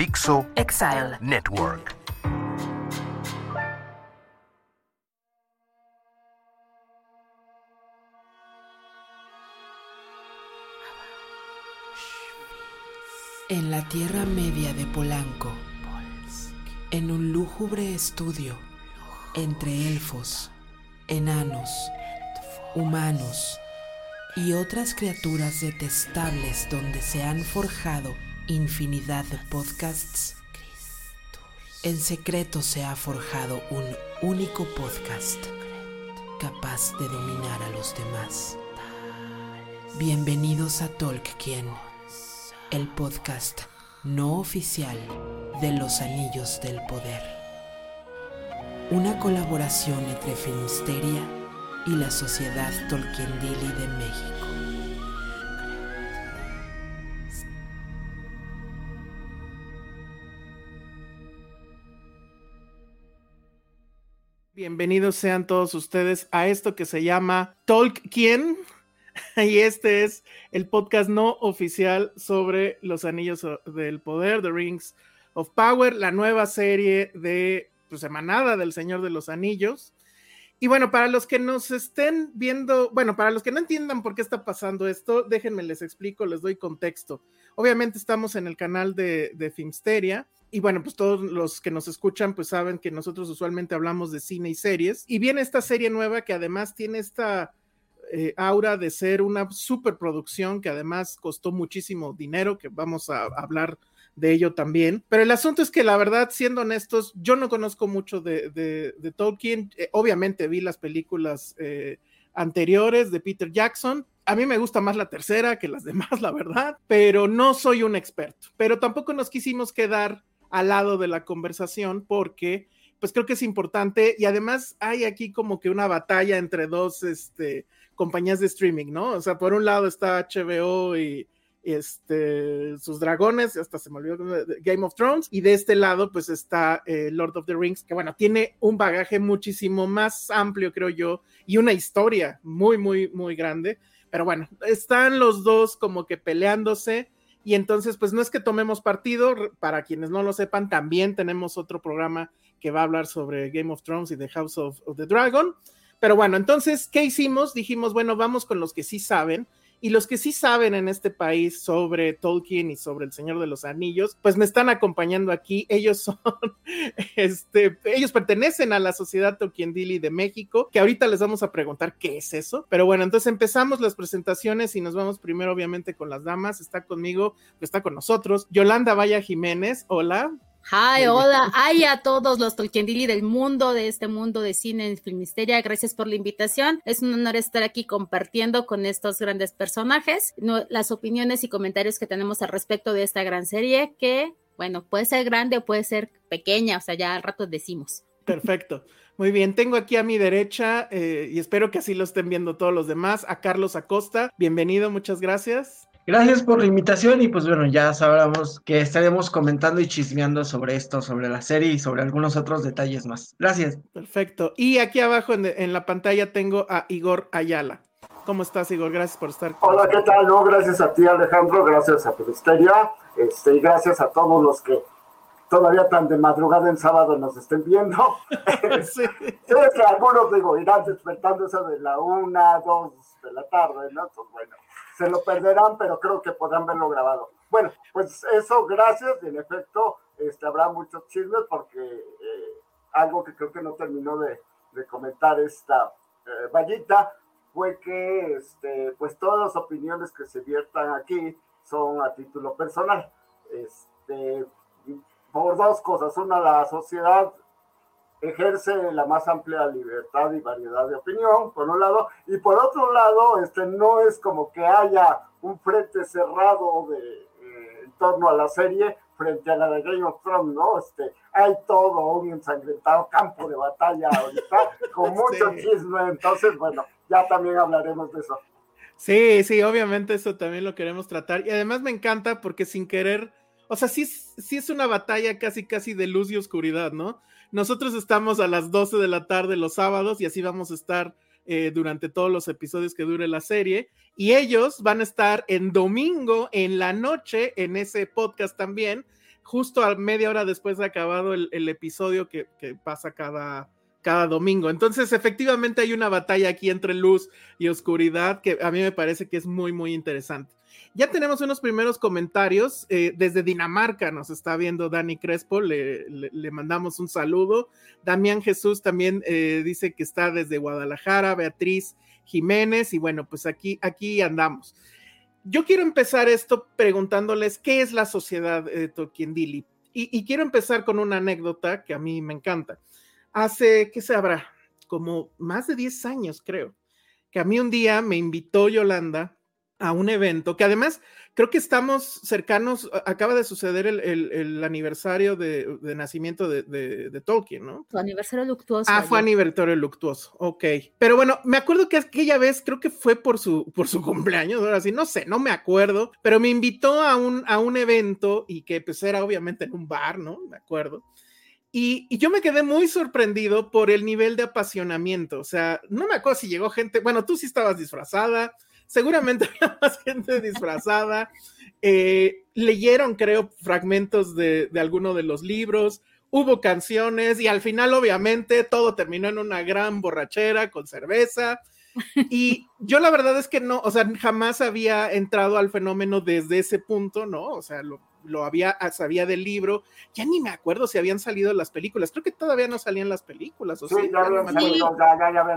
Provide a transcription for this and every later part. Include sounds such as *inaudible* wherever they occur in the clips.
Dixo Exile. Network. En la Tierra Media de Polanco, en un lúgubre estudio entre elfos, enanos, humanos y otras criaturas detestables donde se han forjado infinidad de podcasts, en secreto se ha forjado un único podcast capaz de dominar a los demás. Bienvenidos a Tolkien, el podcast no oficial de los Anillos del Poder. Una colaboración entre Filmsteria y la Sociedad Tolkiendili de México. Bienvenidos sean todos ustedes a esto que se llama Tolkien. *laughs* Y este es el podcast no oficial sobre los anillos del poder, The Rings of Power, la nueva serie de pues, semanada del Señor de los Anillos. Y bueno, para los que nos estén viendo, bueno, para los que no entiendan por qué está pasando esto, déjenme les explico, les doy contexto. Obviamente estamos en el canal de, de Filmsteria. Y bueno, pues todos los que nos escuchan pues saben que nosotros usualmente hablamos de cine y series. Y viene esta serie nueva que además tiene esta eh, aura de ser una superproducción que además costó muchísimo dinero, que vamos a hablar de ello también. Pero el asunto es que la verdad, siendo honestos, yo no conozco mucho de, de, Tolkien. Eh, obviamente vi las películas eh, anteriores de Peter Jackson. A mí me gusta más la tercera que las *laughs* demás, la verdad, pero no soy un experto. Pero tampoco nos quisimos quedar al lado de la conversación porque pues creo que es importante y además hay aquí como que una batalla entre dos este, compañías de streaming, ¿no? O sea, por un lado está HBO y este, sus dragones, hasta se me olvidó Game of Thrones, y de este lado pues está eh, Lord of the Rings, que bueno, tiene un bagaje muchísimo más amplio, creo yo, y una historia muy, muy, muy grande, pero bueno, están los dos como que peleándose. Y entonces, pues no es que tomemos partido, para quienes no lo sepan, también tenemos otro programa que va a hablar sobre Game of Thrones y The House of, the Dragon. Pero bueno, entonces, ¿qué hicimos? Dijimos, bueno, vamos con los que sí saben. Y los que sí saben en este país sobre Tolkien y sobre el Señor de los Anillos, pues me están acompañando aquí. Ellos son, *laughs* este, ellos pertenecen a la Sociedad Tolkiendili de México, que ahorita les vamos a preguntar qué es eso. Pero bueno, entonces empezamos las presentaciones y nos vamos primero, obviamente, con las damas. Está conmigo, está con nosotros, Yolanda Vaya Jiménez. Hola. Hi, hola, hay a todos los Tolkiendili del mundo, de este mundo de cine en Filmisteria. Gracias por la invitación. Es un honor estar aquí compartiendo con estos grandes personajes no, las opiniones y comentarios que tenemos al respecto de esta gran serie que, bueno, puede ser grande o puede ser pequeña, o sea, ya al rato decimos. Perfecto. Muy bien, tengo aquí a mi derecha eh, y espero que así lo estén viendo todos los demás, a Carlos Acosta. Bienvenido, muchas gracias. Gracias por la invitación y pues bueno, ya sabremos que estaremos comentando y chismeando sobre esto, sobre la serie y sobre algunos otros detalles más. Gracias. Perfecto. Y aquí abajo en, en la pantalla tengo a Igor Ayala. ¿Cómo estás, Igor? Gracias por estar. Hola, ¿qué tal? No, gracias a ti, Alejandro, gracias a Filisteria, este, y gracias a todos los que todavía tan de madrugada en sábado nos estén viendo. *laughs* sí. Sé que algunos, digo, irán despertando esa de la una, dos de la tarde, ¿no? Pues bueno, se lo perderán, pero creo que podrán verlo grabado. Bueno, pues eso, gracias, en efecto, este, habrá muchos chismes porque eh, algo que creo que no terminó de, de comentar esta eh, vallita fue que este, pues todas las opiniones que se viertan aquí son a título personal. Este, por dos cosas. Una, la sociedad ejerce la más amplia libertad y variedad de opinión, por un lado, y por otro lado, este, no es como que haya un frente cerrado de, eh, en torno a la serie frente a la de Game of Thrones, ¿no? Este, hay todo un ensangrentado campo de batalla ahorita, con *laughs* mucho chisme, entonces, bueno, ya también hablaremos de eso. Sí, sí, obviamente eso también lo queremos tratar, y además me encanta porque sin querer o sea, sí, sí es una batalla casi, casi de luz y oscuridad, ¿no? Nosotros estamos a las 12 de la tarde los sábados y así vamos a estar eh, durante todos los episodios que dure la serie. Y ellos van a estar en domingo, en la noche, en ese podcast también, justo a media hora después de acabado el, episodio que, que pasa cada, cada domingo. Entonces, efectivamente hay una batalla aquí entre luz y oscuridad que a mí me parece que es muy, muy interesante. Ya tenemos unos primeros comentarios. Eh, desde Dinamarca nos está viendo Dani Crespo, le, mandamos un saludo. Damián Jesús también eh, dice que está desde Guadalajara, Beatriz Jiménez, y bueno, pues aquí, aquí andamos. Yo quiero empezar esto preguntándoles qué es la sociedad eh, Tolkien Dili. Y, y quiero empezar con una anécdota que a mí me encanta. Hace, ¿qué se habrá? Como más de 10 años, creo, que a mí un día me invitó Yolanda a un evento que además creo que estamos cercanos, acaba de suceder el, aniversario de, nacimiento de, Tolkien, ¿no? Su aniversario luctuoso. Ah, fue aniversario luctuoso, ok. Pero bueno, me acuerdo que aquella vez, creo que fue por su, por su *laughs* cumpleaños, ahora sí, no sé, no me acuerdo, pero me invitó a un, a un evento y que pues era obviamente en un bar, ¿no? Me acuerdo. Y, y, yo me quedé muy sorprendido por el nivel de apasionamiento. O sea, no me acuerdo si llegó gente, bueno, tú sí estabas disfrazada, seguramente *laughs* había más gente disfrazada. Eh, leyeron, creo, fragmentos de, de alguno de los libros, hubo canciones y al final, obviamente, todo terminó en una gran borrachera con cerveza. *laughs* Y yo la verdad es que no, o sea, jamás había entrado al fenómeno desde ese punto, ¿no? O sea, lo, lo había, ah, sabía del libro, ya ni me acuerdo si habían salido las películas, creo que todavía no salían las películas, ¿o sí? ya,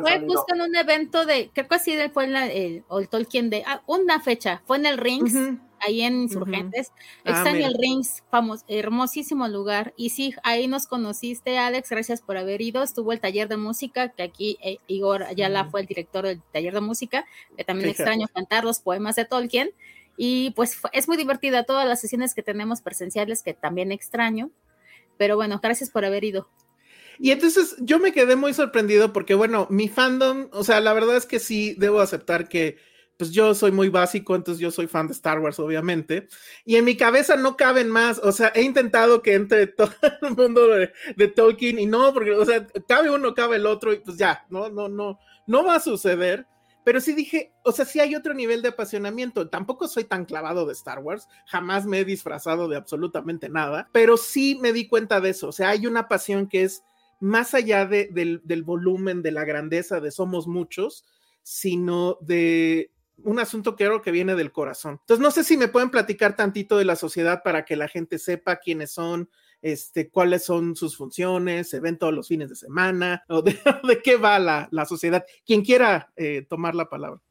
fue justo en un evento de, creo que así fue en el, o el Tolkien de, ah, una fecha, fue en el Rings, ahí en Insurgentes, uh el Rings, famoso, hermosísimo lugar, y sí, ahí nos conociste, Alex, gracias por haber ido, estuvo el taller de música, que aquí eh, Igor Ayala fue el director del taller de música, que también extraño cantar los poemas de Tolkien, y pues es muy divertida todas las sesiones que tenemos presenciales que también extraño. Pero bueno, gracias por haber ido. Y entonces yo me quedé muy sorprendido porque, bueno, mi fandom, o sea, la verdad es que sí, debo aceptar que, pues yo soy muy básico, entonces yo soy fan de Star Wars, obviamente. Y en mi cabeza no caben más, o sea, he intentado que entre *laughs* todo el mundo de, de Tolkien y no, porque, o sea, cabe uno, cabe el otro y pues ya, no, no, no, no va a suceder. Pero sí dije, o sea, sí hay otro nivel de apasionamiento. Tampoco soy tan clavado de Star Wars, jamás me he disfrazado de absolutamente nada, pero sí me di cuenta de eso. O sea, hay una pasión que es más allá de, del, del volumen, de la grandeza de somos muchos, sino de un asunto que creo que viene del corazón. Entonces, no sé si me pueden platicar tantito de la sociedad para que la gente sepa quiénes son, este, cuáles son sus funciones, se ven todos los fines de semana, *laughs* o de, qué va la, la, sociedad. Quien quiera eh, tomar la palabra.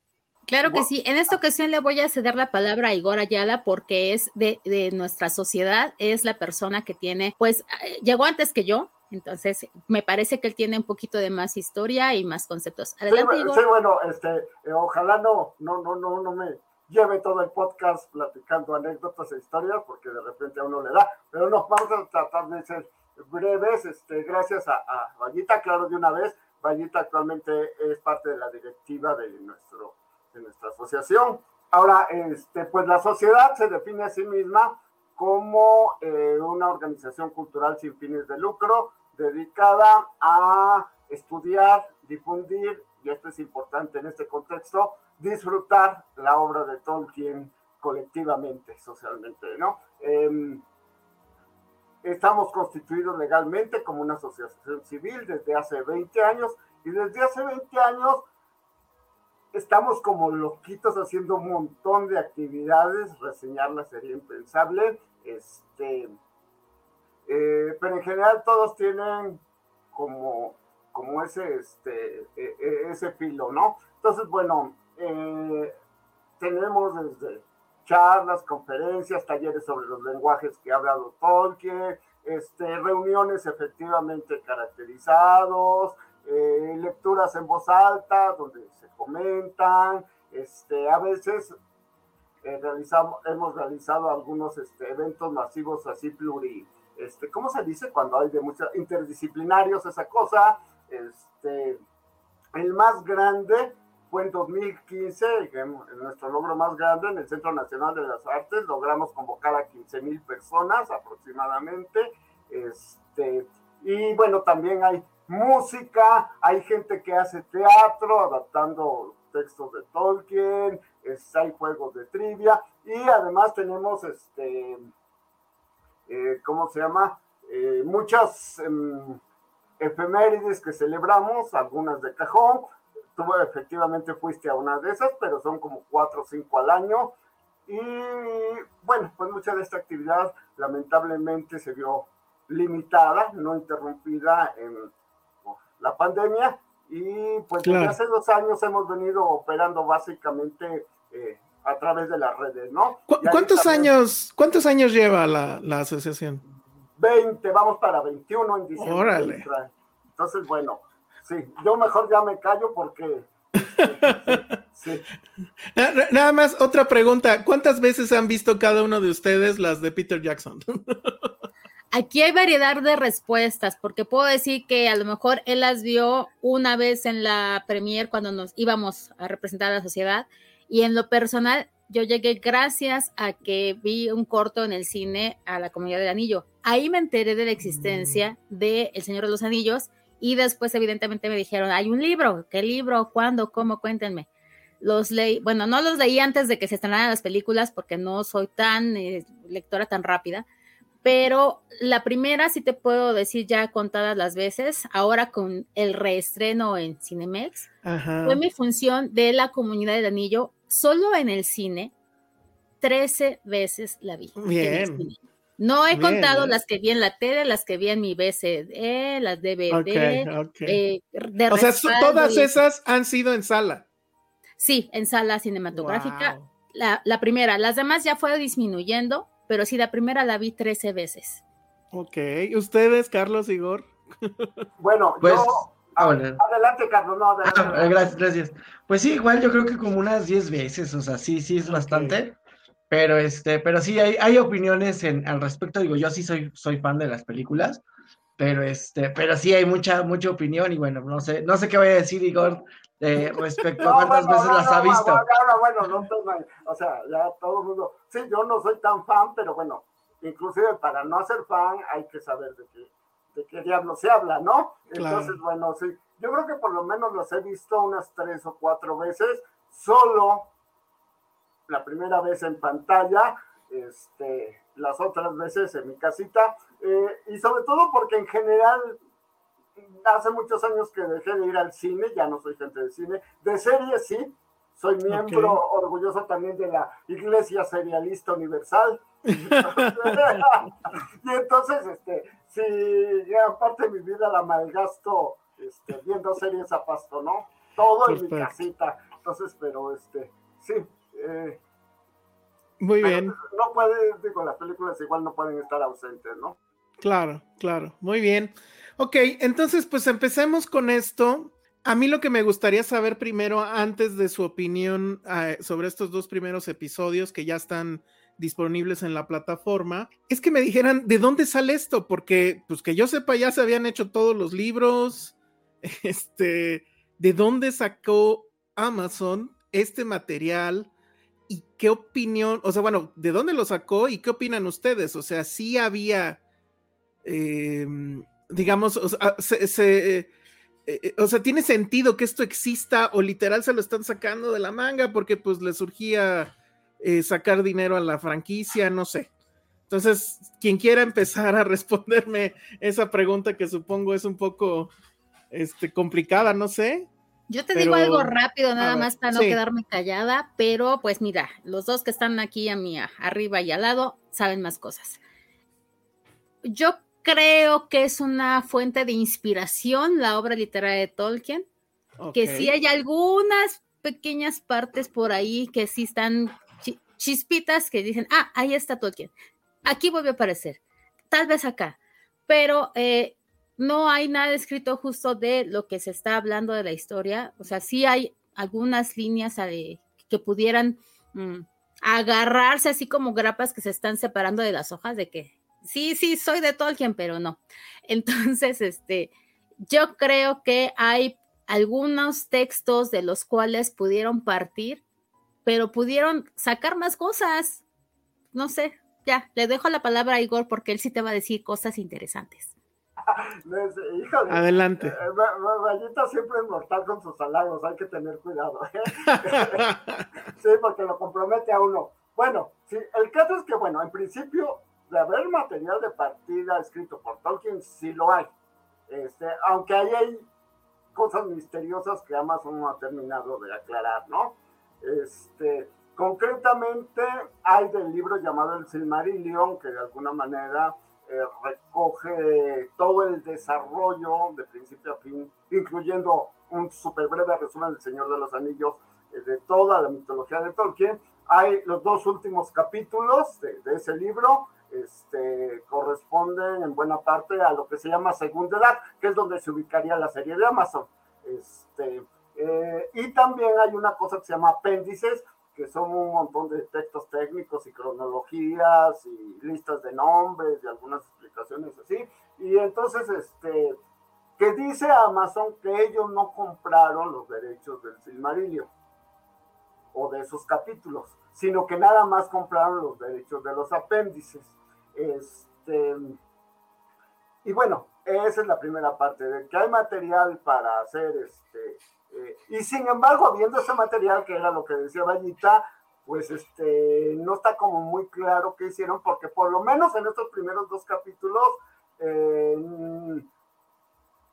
Claro que sí. En esta ocasión le voy a ceder la palabra a Igor Ayala porque es de, de nuestra sociedad, es la persona que tiene, pues eh, llegó antes que yo, entonces, me parece que él tiene un poquito de más historia y más conceptos. Adelante, sí, sí, bueno, este, eh, ojalá no, no, no, no, no me lleve todo el podcast platicando anécdotas e historias, porque de repente a uno le da, pero no, vamos a tratar de ser breves, este, gracias a, a Vallita, claro, de una vez, Vallita actualmente es parte de la directiva de, nuestro, de nuestra asociación. Ahora, este, pues la sociedad se define a sí misma como eh, una organización cultural sin fines de lucro dedicada a estudiar, difundir, y esto es importante en este contexto, disfrutar la obra de Tolkien colectivamente, socialmente, ¿no? Em, estamos constituidos legalmente como una asociación civil desde hace 20 años y desde hace 20 años estamos como loquitos haciendo un montón de actividades, reseñarlas sería impensable, este, eh, pero en general todos tienen como, como ese, este, e, e, ese filo, ¿no? Entonces, bueno, eh, tenemos desde charlas, conferencias, talleres sobre los lenguajes que ha hablado Tolkien, este, reuniones efectivamente caracterizados, eh, lecturas en voz alta donde se comentan, este, a veces eh, realizamos, hemos realizado algunos este, eventos masivos así pluri, este, ¿cómo se dice? Cuando hay de muchos interdisciplinarios, esa cosa, este, el más grande fue en 2015, nuestro logro más grande en el Centro Nacional de las Artes, logramos convocar a 15 mil personas aproximadamente, este, y bueno, también hay música, hay gente que hace teatro adaptando textos de Tolkien, hay juegos de trivia, y además tenemos, este, eh, ¿cómo se llama? Eh, muchas em, efemérides que celebramos, algunas de cajón, Tú efectivamente fuiste a una de esas, pero son como cuatro o cinco al año. Y bueno, pues mucha de esta actividad lamentablemente se vio limitada, no interrumpida en la pandemia. Y pues desde hace dos años hemos venido operando básicamente eh, a través de las redes, ¿no? ¿Cuántos años, cuántos años lleva la, la, asociación? 20, vamos para 21 en diciembre. Órale. Entonces, bueno, sí, yo mejor ya me callo porque... sí. Nada más, otra pregunta. ¿Cuántas veces han visto cada uno de ustedes las de Peter Jackson? *laughs* Aquí hay variedad de respuestas, porque puedo decir que a lo mejor él las vio una vez en la premier cuando nos íbamos a representar a la sociedad, y en lo personal, yo llegué gracias a que vi un corto en el cine a la comunidad del anillo. Ahí me enteré de la existencia de El Señor de los Anillos y después, evidentemente, me dijeron, hay un libro, ¿qué libro? ¿Cuándo? ¿Cómo? Cuéntenme. Los leí, bueno, no los leí antes de que se estrenaran las películas porque no soy tan eh, lectora tan rápida, pero la primera sí te puedo decir ya contadas las veces, ahora con el reestreno en Cinemex, fue mi función de la comunidad del anillo, solo en el cine, 13 veces la vi. Bien. No he contado las que vi en la tele, las que vi en mi BCD, las DVD. Eh, o sea, todas esas han sido en sala. Sí, en sala cinematográfica. La, la, primera, las demás ya fue disminuyendo, pero sí, la primera la vi 13 veces. Ok, ¿ustedes, Carlos, Igor? bueno, pues, yo... Ah, adelante, Carlos, no, adelante. Ah, *laughs* gracias, gracias. Pues sí, igual yo creo que como unas 10 veces, o sea, sí, sí es bastante. Pero este, pero sí hay, hay opiniones en, al respecto. Digo, yo sí soy, soy fan de las películas, pero este, pero sí hay mucha, mucha opinión, y bueno, no sé, no sé qué vaya a decir Igor eh, *laughs* respecto a cuántas veces las ha visto. Bueno, no, o sea, ya todo el mundo, sí, yo no soy tan fan, pero bueno, inclusive para no ser fan hay que saber de qué, de qué diablo se habla, ¿no? Entonces, bueno, sí, yo creo que por lo menos los he visto unas tres o cuatro veces, solo la primera vez en pantalla, este, las otras veces en mi casita, eh, y sobre todo porque en general hace muchos años que dejé de ir al cine, ya no soy gente de cine, de serie sí, soy miembro orgulloso también de la Iglesia Serialista Universal. *laughs* *laughs* y entonces, este, si ya parte de mi vida la malgasto este, viendo series a pasto, ¿no? Todo en mi casita. Entonces, pero este, sí, eh, Muy bien. No puede, digo, las películas igual no pueden estar ausentes, ¿no? Claro, claro. Muy bien. Ok, entonces pues empecemos con esto. A mí lo que me gustaría saber primero, antes de su opinión eh, sobre estos dos primeros episodios que ya están disponibles en la plataforma, es que me dijeran de dónde sale esto, porque pues que yo sepa ya se habían hecho todos los libros, *laughs* este, de dónde sacó Amazon este material y qué opinión, o sea, bueno, de dónde lo sacó y qué opinan ustedes, o sea, sí había, em, digamos, o sea, se eh, eh, sea, tiene sentido que esto exista o literal se lo están sacando de la manga porque pues le surgía eh, sacar dinero a la franquicia, no sé. Entonces, quien quiera empezar a *laughs* responderme esa pregunta que supongo es un poco este, complicada, no sé. Yo te digo algo rápido, nada más para no quedarme callada, pero pues mira, los dos que están aquí a mí arriba y al lado saben más cosas. Yo creo que es una fuente de inspiración la obra literaria de Tolkien, que sí hay algunas pequeñas partes por ahí que sí están chispitas que dicen, ah, ahí está Tolkien, aquí vuelve a aparecer, tal vez acá, pero eh, no hay nada escrito justo de lo que se está hablando de la historia, o sea, sí hay algunas líneas eh, que pudieran mm, agarrarse así como grapas que se están separando de las hojas de que sí, sí, soy de Tolkien, pero no. *laughs* Entonces, este, yo creo que hay algunos textos de los cuales pudieron partir, pero pudieron sacar más cosas. No sé, ya, le dejo la palabra a Igor porque él sí te va a decir cosas interesantes. *laughs* Adelante. Eh, siempre es mortal con sus halagos, hay que tener cuidado. ¿eh? *laughs* sí, porque lo compromete a uno. Bueno, sí, el caso es que, bueno, en principio de haber material de partida escrito por Tolkien, sí lo hay. Este, aunque ahí hay cosas misteriosas que Amazon no ha terminado de aclarar, ¿no? Este, concretamente hay del libro llamado El Silmarillion, que de alguna manera recoge todo el desarrollo de principio a fin, incluyendo un súper breve resumen del Señor de los Anillos eh, de toda la mitología de Tolkien. Hay los dos últimos capítulos de, de ese libro, este, corresponden en buena parte a lo que se llama segunda edad, que es donde se ubicaría la serie de Amazon. Este, eh, y también hay una cosa que se llama apéndices, que son un montón de textos técnicos y cronologías y listas de nombres y algunas explicaciones así. Y entonces, este, que dice Amazon que ellos no compraron los derechos del Silmarillion o de esos capítulos, sino que nada más compraron los derechos de los apéndices. Este, y bueno, esa es la primera parte, de que hay material para hacer este. Eh, y sin embargo, habiendo ese material, que era lo que decía Vallita, pues este, no está como muy claro qué hicieron, porque por lo menos en estos primeros dos capítulos, eh,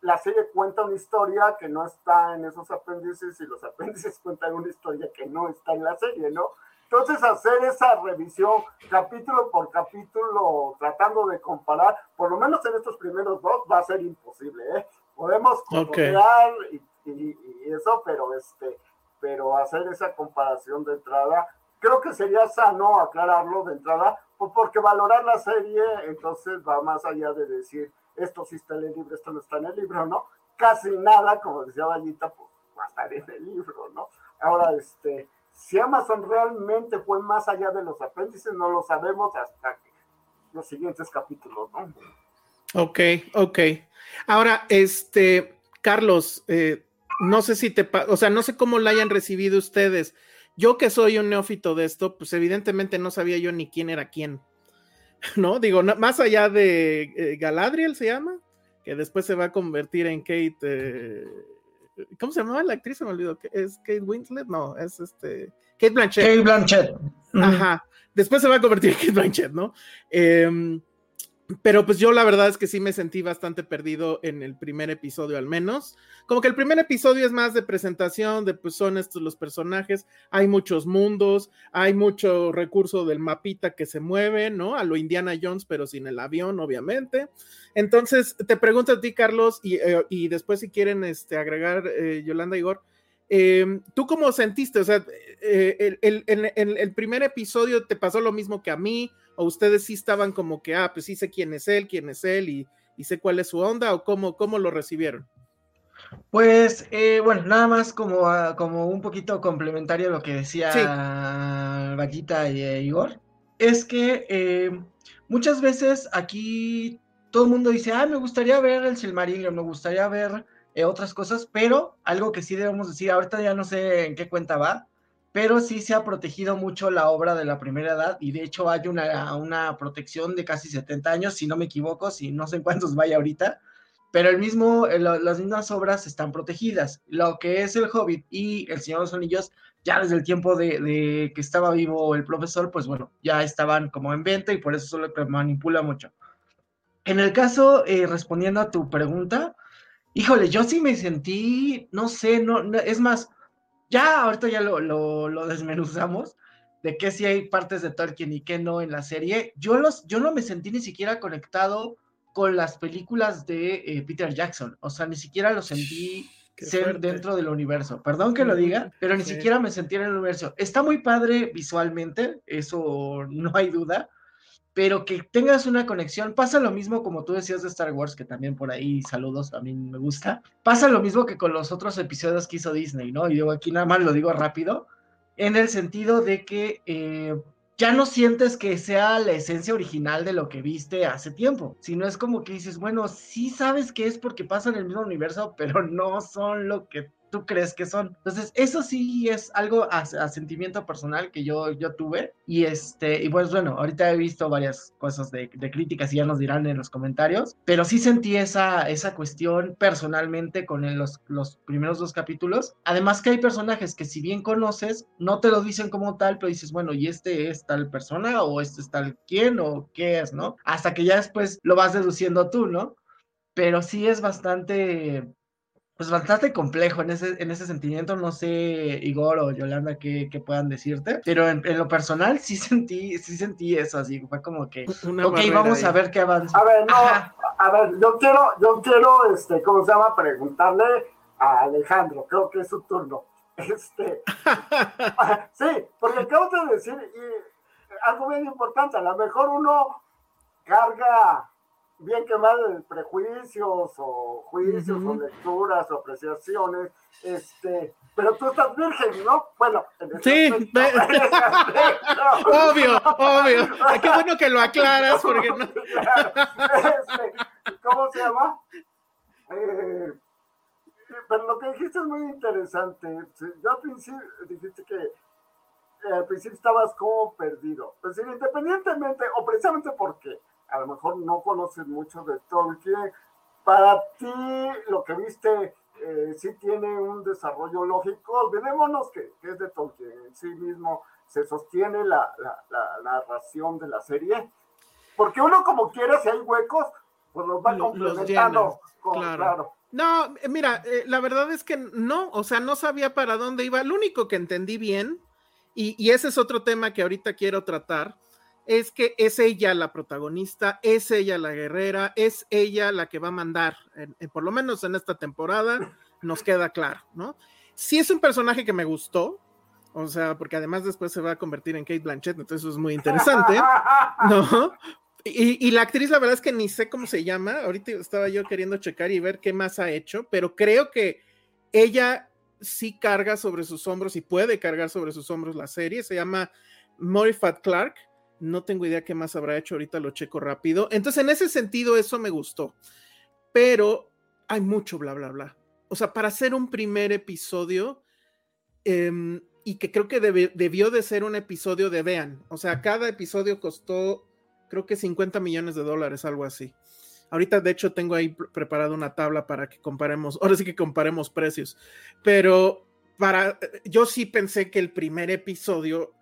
la serie cuenta una historia que no está en esos apéndices y los *laughs* apéndices cuentan una historia que no está en la serie, ¿no? Entonces, hacer esa revisión capítulo por capítulo, tratando de comparar, por lo menos en estos primeros dos, va a ser imposible, ¿eh? Podemos comparar y, eso, pero este, pero hacer esa comparación de entrada, creo que sería sano aclararlo de entrada, porque valorar la serie, entonces va más allá de decir, esto sí está en el libro, esto no está en el libro, ¿no? Casi nada, como decía Vallita, pues va a estar en el libro, ¿no? Ahora, este, si Amazon realmente fue más allá de los apéndices, no lo sabemos hasta los siguientes capítulos, ¿no? Ok, ok. Ahora, este, Carlos, eh, no sé si te, o sea, no sé cómo la hayan recibido ustedes. Yo que soy un neófito de esto, pues evidentemente no sabía yo ni quién era quién, *laughs* ¿no? Digo, más allá de eh, Galadriel se llama, que después se va a convertir en Kate, eh, ¿Cómo se llamaba la actriz? Se me olvidó. ¿Es Kate Winslet? No, es este. Kate Blanchett. Kate Blanchett. Ajá. Después se va a convertir en Kate Blanchett, ¿no? Eh, pero pues yo la verdad es que sí me sentí bastante perdido en el primer episodio al menos. Como que el primer episodio es más de presentación, de pues son estos los personajes, hay muchos mundos, hay mucho recurso del mapita que se mueve, ¿no? A lo Indiana Jones, pero sin el avión, obviamente. Entonces, te pregunto a ti, Carlos, y, eh, después si quieren este, agregar eh, Yolanda Igor, eh, ¿Tú cómo sentiste? O sea, en el, primer episodio te pasó lo mismo que a mí, o ustedes sí estaban como que, ah, pues sí sé quién es él, quién es él y, sé cuál es su onda, o cómo, cómo lo recibieron. Pues, eh, bueno, nada más como, como un poquito complementario a lo que decía sí. Vaquita y eh, Igor, es que eh, muchas veces aquí todo el mundo dice, ah, me gustaría ver el Silmarillion, me gustaría ver otras cosas, pero algo que sí debemos decir, ahorita ya no sé en qué cuenta va, pero sí se ha protegido mucho la obra de la primera edad y de hecho hay una, una protección de casi 70 años, si no me equivoco, si no sé en cuántos vaya ahorita, pero el mismo, las mismas obras están protegidas. Lo que es el Hobbit y el Señor de los Anillos, ya desde el tiempo de, que estaba vivo el profesor, pues bueno, ya estaban como en venta y por eso solo manipula mucho. En el caso, eh, respondiendo a tu pregunta, híjole, yo sí me sentí, no sé, no, es más, ya ahorita ya lo, lo, lo desmenuzamos, de que si hay partes de Tolkien y que no en la serie. Yo, los, yo no me sentí ni siquiera conectado con las películas de eh, Peter Jackson. O sea, ni siquiera lo sentí *sighs* ser dentro del universo. Perdón que lo diga, pero ni siquiera me sentí en el universo. Está muy padre visualmente, eso no hay duda, pero que tengas una conexión. Pasa lo mismo como tú decías de Star Wars, que también por ahí saludos, mí me gusta. Pasa lo mismo que con los otros episodios que hizo Disney, ¿no? Y yo aquí nada más lo digo rápido, en el sentido de que... Eh, ya no sientes que sea la esencia original de lo que viste hace tiempo, sino es como que dices, bueno, sí sabes que es porque pasa en el mismo universo, pero no son lo que tú crees que son. Entonces, eso sí es algo a, sentimiento personal que yo, yo tuve. Y este, y pues bueno, ahorita he visto varias cosas de, críticas y ya nos dirán en los comentarios, pero sí sentí esa, esa cuestión personalmente con los, los primeros dos capítulos. Además que hay personajes que si bien conoces, no te lo dicen como tal, pero dices, bueno, ¿y este es tal persona o este es tal quién o qué es, no? Hasta que ya después lo vas deduciendo tú, ¿no? Pero sí es bastante pues bastante complejo en ese, en ese sentimiento. No sé, Igor o Yolanda, qué, puedan decirte, pero en, lo personal sí sentí, sí sentí eso, así fue como que, ok, vamos a ver qué avanza. A ver, no, a ver, yo quiero, yo quiero, este, ¿cómo se llama? Preguntarle a Alejandro, creo que es su turno. *laughs* Este, *laughs* sí, porque acabo de decir y, algo bien importante, a lo mejor uno carga bien que mal prejuicios o juicios o lecturas o apreciaciones, este, pero tú estás virgen, ¿no? Bueno, en sí, *laughs* obvio, obvio. Qué bueno que lo aclaras porque no. *laughs* Este, ¿Cómo se llama? Eh, pero lo que dijiste es muy interesante. Yo al principio dijiste que eh, al principio estabas como perdido. Es decir, independientemente, o precisamente porque a lo mejor no conoces mucho de Tolkien, para ti lo que viste eh, sí tiene un desarrollo lógico. Olvidémonos que, que, es de Tolkien en sí mismo, se sostiene la, la, narración de la serie, porque uno como quiera, si hay huecos, pues los va complementando. claro. No, mira, eh, la verdad es que no, o sea, no sabía para dónde iba. Lo único que entendí bien, y, y ese es otro tema que ahorita quiero tratar, es que es ella la protagonista, es ella la guerrera, es ella la que va a mandar, por lo menos en esta temporada, nos queda claro, ¿no? Sí es un personaje que me gustó, o sea, porque además después se va a convertir en Kate Blanchett, entonces eso es muy interesante, ¿no? Y, y, la actriz, la verdad es que ni sé cómo se llama, ahorita estaba yo queriendo checar y ver qué más ha hecho, pero creo que ella sí carga sobre sus hombros y puede cargar sobre sus hombros la serie, se llama Morifat Clark, no tengo idea qué más habrá hecho, ahorita lo checo rápido. Entonces, en ese sentido, eso me gustó. Pero hay mucho bla, bla, bla. O sea, para hacer un primer episodio, em, y que creo que debió de ser un episodio de Vean. O sea, cada episodio costó, creo que 50 millones de dólares, algo así. Ahorita, de hecho, tengo ahí preparada una tabla para que comparemos, ahora sí que comparemos precios. Pero para, yo sí pensé que el primer episodio,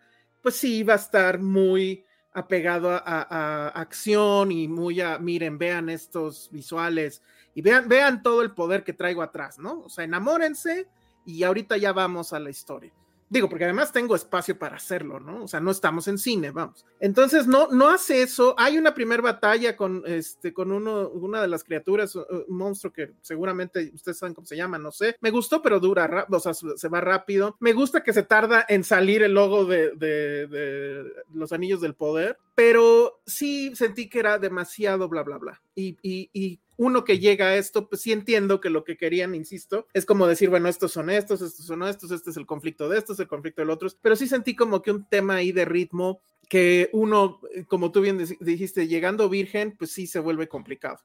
pues sí iba a estar muy apegado a, acción y muy a, miren, vean estos visuales y vean, vean todo el poder que traigo atrás, ¿no? O sea, enamórense y ahorita ya vamos a la historia. Digo, porque además tengo espacio para hacerlo, ¿no? O sea, no estamos en cine, vamos. Entonces, no, no hace eso. Hay una primera batalla con, este, con uno, una de las criaturas, un monstruo que seguramente ustedes saben cómo se llama, no sé. Me gustó, pero dura, o sea, se va rápido. Me gusta que se tarda en salir el logo de, de, de los anillos del poder pero sí sentí que era demasiado bla, bla, bla. Y, y, uno que llega a esto, pues sí entiendo que lo que querían, insisto, es como decir, bueno, estos son estos, estos son estos, este es el conflicto de estos, el conflicto del otro, pero sí sentí como que un tema ahí de ritmo que uno, eh, como tú bien dijiste, llegando virgen, pues sí se vuelve complicado,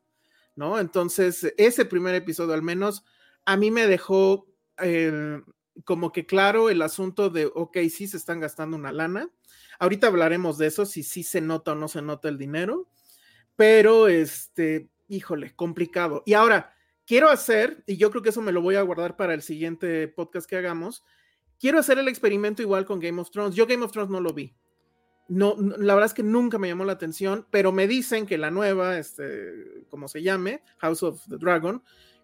¿no? Entonces, ese primer episodio al menos a mí me dejó eh, como que claro el asunto de, ok, sí se están gastando una lana. Ahorita hablaremos de eso, si sí se nota o no se nota el dinero, pero este, híjole, complicado. Y ahora, quiero hacer, y yo creo que eso me lo voy a guardar para el siguiente podcast que hagamos, quiero hacer el experimento igual con Game of Thrones. Yo Game of Thrones no lo vi. No, la verdad es que nunca me llamó la atención, pero me dicen que la nueva, este, como se llame, House of the Dragon,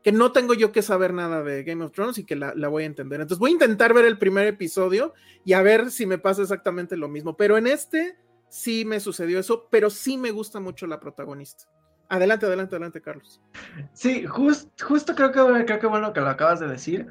que no tengo yo que saber nada de Game of Thrones y que la, voy a entender. Entonces voy a intentar ver el primer episodio y a ver si me pasa exactamente lo mismo. Pero en este sí me sucedió eso, pero sí me gusta mucho la protagonista. Adelante, adelante, adelante, Carlos. Sí, justo creo que, creo que bueno que lo acabas de decir.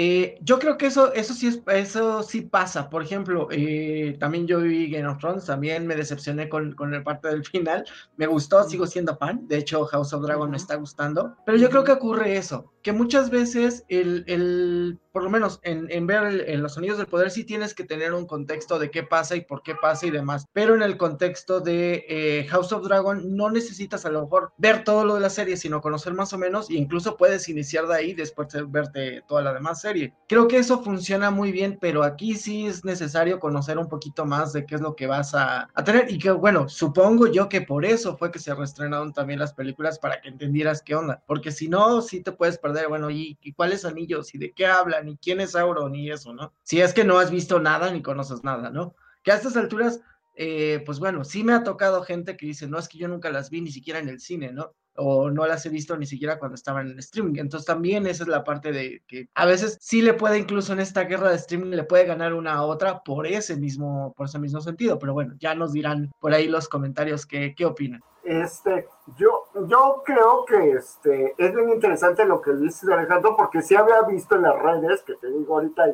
Eh, yo creo que eso, eso sí es, eso sí pasa. Por ejemplo, eh, también yo vi Game of Thrones, también me decepcioné con, con el parte del final. Me gustó, sigo siendo fan. De hecho, House of Dragon me está gustando. Pero yo creo que ocurre eso, que muchas veces el, el por lo menos en, en ver en los sonidos del poder sí tienes que tener un contexto de qué pasa y por qué pasa y demás. Pero en el contexto de eh, House of Dragon no necesitas a lo mejor ver todo lo de la serie, sino conocer más o menos e incluso puedes iniciar de ahí después de verte toda la demás serie. Creo que eso funciona muy bien, pero aquí sí es necesario conocer un poquito más de qué es lo que vas a, a tener y que bueno, supongo yo que por eso fue que se reestrenaron también las películas para que entendieras qué onda, porque si no, sí te puedes perder, bueno, ¿y, y cuáles anillos y de qué hablan? ni quién es Sauron ni eso, ¿no? Si es que no has visto nada ni conoces nada, ¿no? Que a estas alturas, eh, pues bueno, sí me ha tocado gente que dice, no, es que yo nunca las vi ni siquiera en el cine, ¿no? O no las he visto ni siquiera cuando estaban en streaming. Entonces también esa es la parte de que a veces sí le puede, incluso en esta guerra de streaming, le puede ganar una a otra por ese mismo, por ese mismo sentido. Pero bueno, ya nos dirán por ahí los comentarios qué, qué opinan. Este, yo, yo creo que este, es bien interesante lo que dice Alejandro, porque sí había visto en las redes, que te digo ahorita,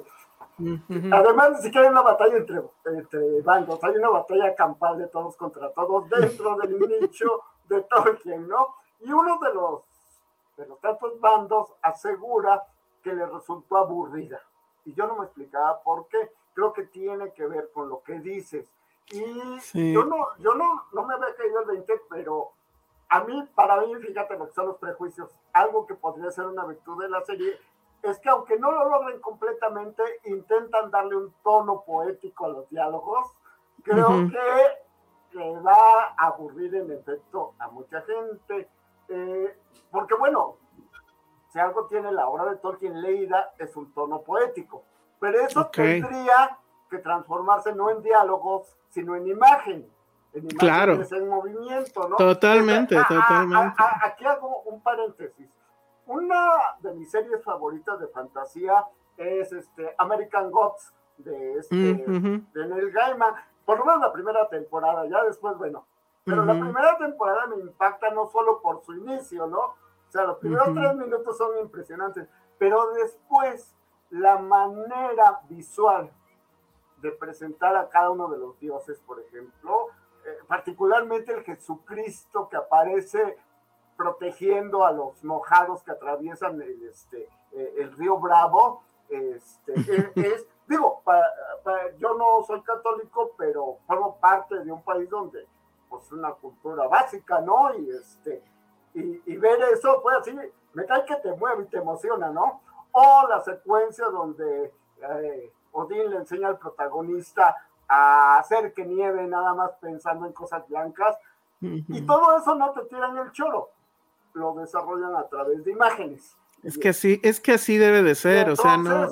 además ni siquiera hay una batalla entre, entre bandos, hay una batalla campal de todos contra todos dentro del nicho de Tolkien, ¿no? Y uno de los, de los tantos bandos asegura que le resultó aburrida. Y yo no me explicaba por qué. Creo que tiene que ver con lo que dices y yo no, yo no, no me había caído el 20, pero a mí, para mí, fíjate lo que son los prejuicios, algo que podría ser una virtud de la serie, es que aunque no lo logren completamente, intentan darle un tono poético a los diálogos. Creo que le va a aburrir en efecto a mucha gente, eh, porque bueno, si algo tiene la obra de Tolkien leída, es un tono poético, pero eso tendría que transformarse no en diálogos, sino en imagen. En claro. en movimiento, ¿no? Totalmente, totalmente. aquí hago un paréntesis. Una de mis series favoritas de fantasía es este American Gods de, este, de Neil Gaiman. Por lo menos la primera temporada, ya después, bueno. Pero la primera temporada me impacta no solo por su inicio, ¿no? O sea, los primeros tres minutos son impresionantes, pero después la manera visual de presentar a cada uno de los dioses, por ejemplo, eh, particularmente el Jesucristo que aparece protegiendo a los mojados que atraviesan el, este, eh, el río Bravo. Este, *laughs* es, digo, yo no soy católico, pero formo parte de un país donde pues una cultura básica, ¿no? Y este, y, ver eso fue así, me cae que te mueve y te emociona, ¿no? O la secuencia donde eh, Odín le enseña al protagonista a hacer que nieve nada más pensando en cosas blancas. Y todo eso no te tiran el choro, lo desarrollan a través de imágenes. Es que así, es que así debe de ser, o sea, no,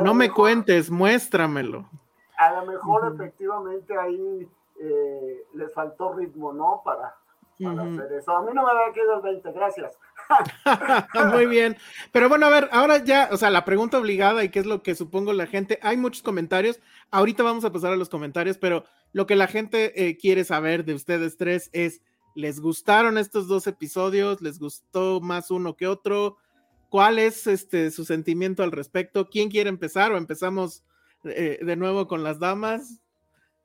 no me cuentes, muéstramelo. A lo mejor efectivamente ahí eh, les faltó ritmo, ¿no? Para, hacer eso. A mí no me había quedado el 20, gracias. *laughs* Muy bien. Pero bueno, a ver, ahora ya, o sea, la pregunta obligada y qué es lo que supongo la gente, hay muchos comentarios, ahorita vamos a pasar a los comentarios, pero lo que la gente eh, quiere saber de ustedes tres es, ¿les gustaron estos dos episodios? ¿Les gustó más uno que otro? ¿Cuál es este su sentimiento al respecto? ¿Quién quiere empezar o empezamos eh, de nuevo con las damas?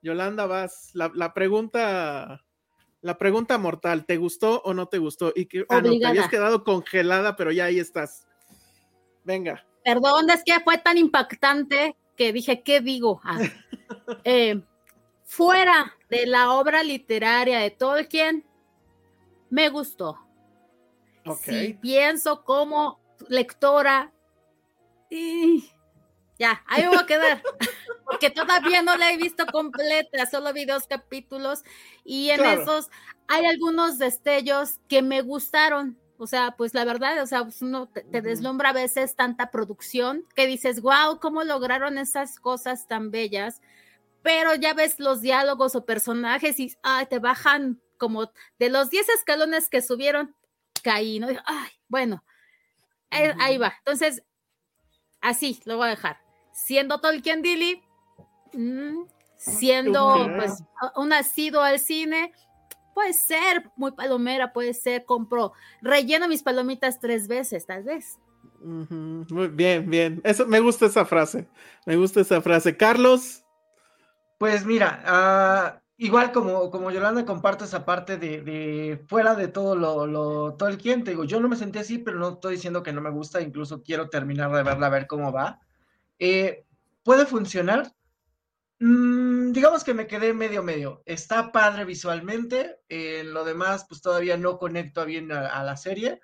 Yolanda, vas. La, pregunta, la pregunta mortal, ¿te gustó o no te gustó? Y que ah, te habías quedado congelada, pero ya ahí estás. Venga. Perdón, es que fue tan impactante que dije, ¿qué digo? Ah, *laughs* eh, fuera de la obra literaria de Tolkien, me gustó. Si pienso como lectora, y ya, ahí me voy a quedar, *laughs* porque todavía no la he visto completa, solo vi dos capítulos y en esos hay algunos destellos que me gustaron. O sea, pues la verdad, o sea, pues uno te, deslumbra a veces tanta producción que dices, wow, ¿cómo lograron esas cosas tan bellas? Pero ya ves los diálogos o personajes y te bajan como de los 10 escalones que subieron, caí, ¿no? Ay, bueno, ahí va. Entonces, así lo voy a dejar. Siendo Tolkien Dilly, mm, siendo pues un nacido al cine, puede ser muy palomera, puede ser, compro, relleno mis palomitas tres veces, tal vez. Muy bien, bien. Eso me gusta esa frase. Me gusta esa frase. Carlos. Pues mira, uh, igual como, como Yolanda comparto esa parte de, fuera de todo lo, lo Tolkien, te digo, yo no me sentí así, pero no estoy diciendo que no me gusta, incluso quiero terminar de verla a ver cómo va. Eh, puede funcionar. Mm, digamos que me quedé medio medio. Está padre visualmente. En lo demás, pues todavía no conecto bien a la serie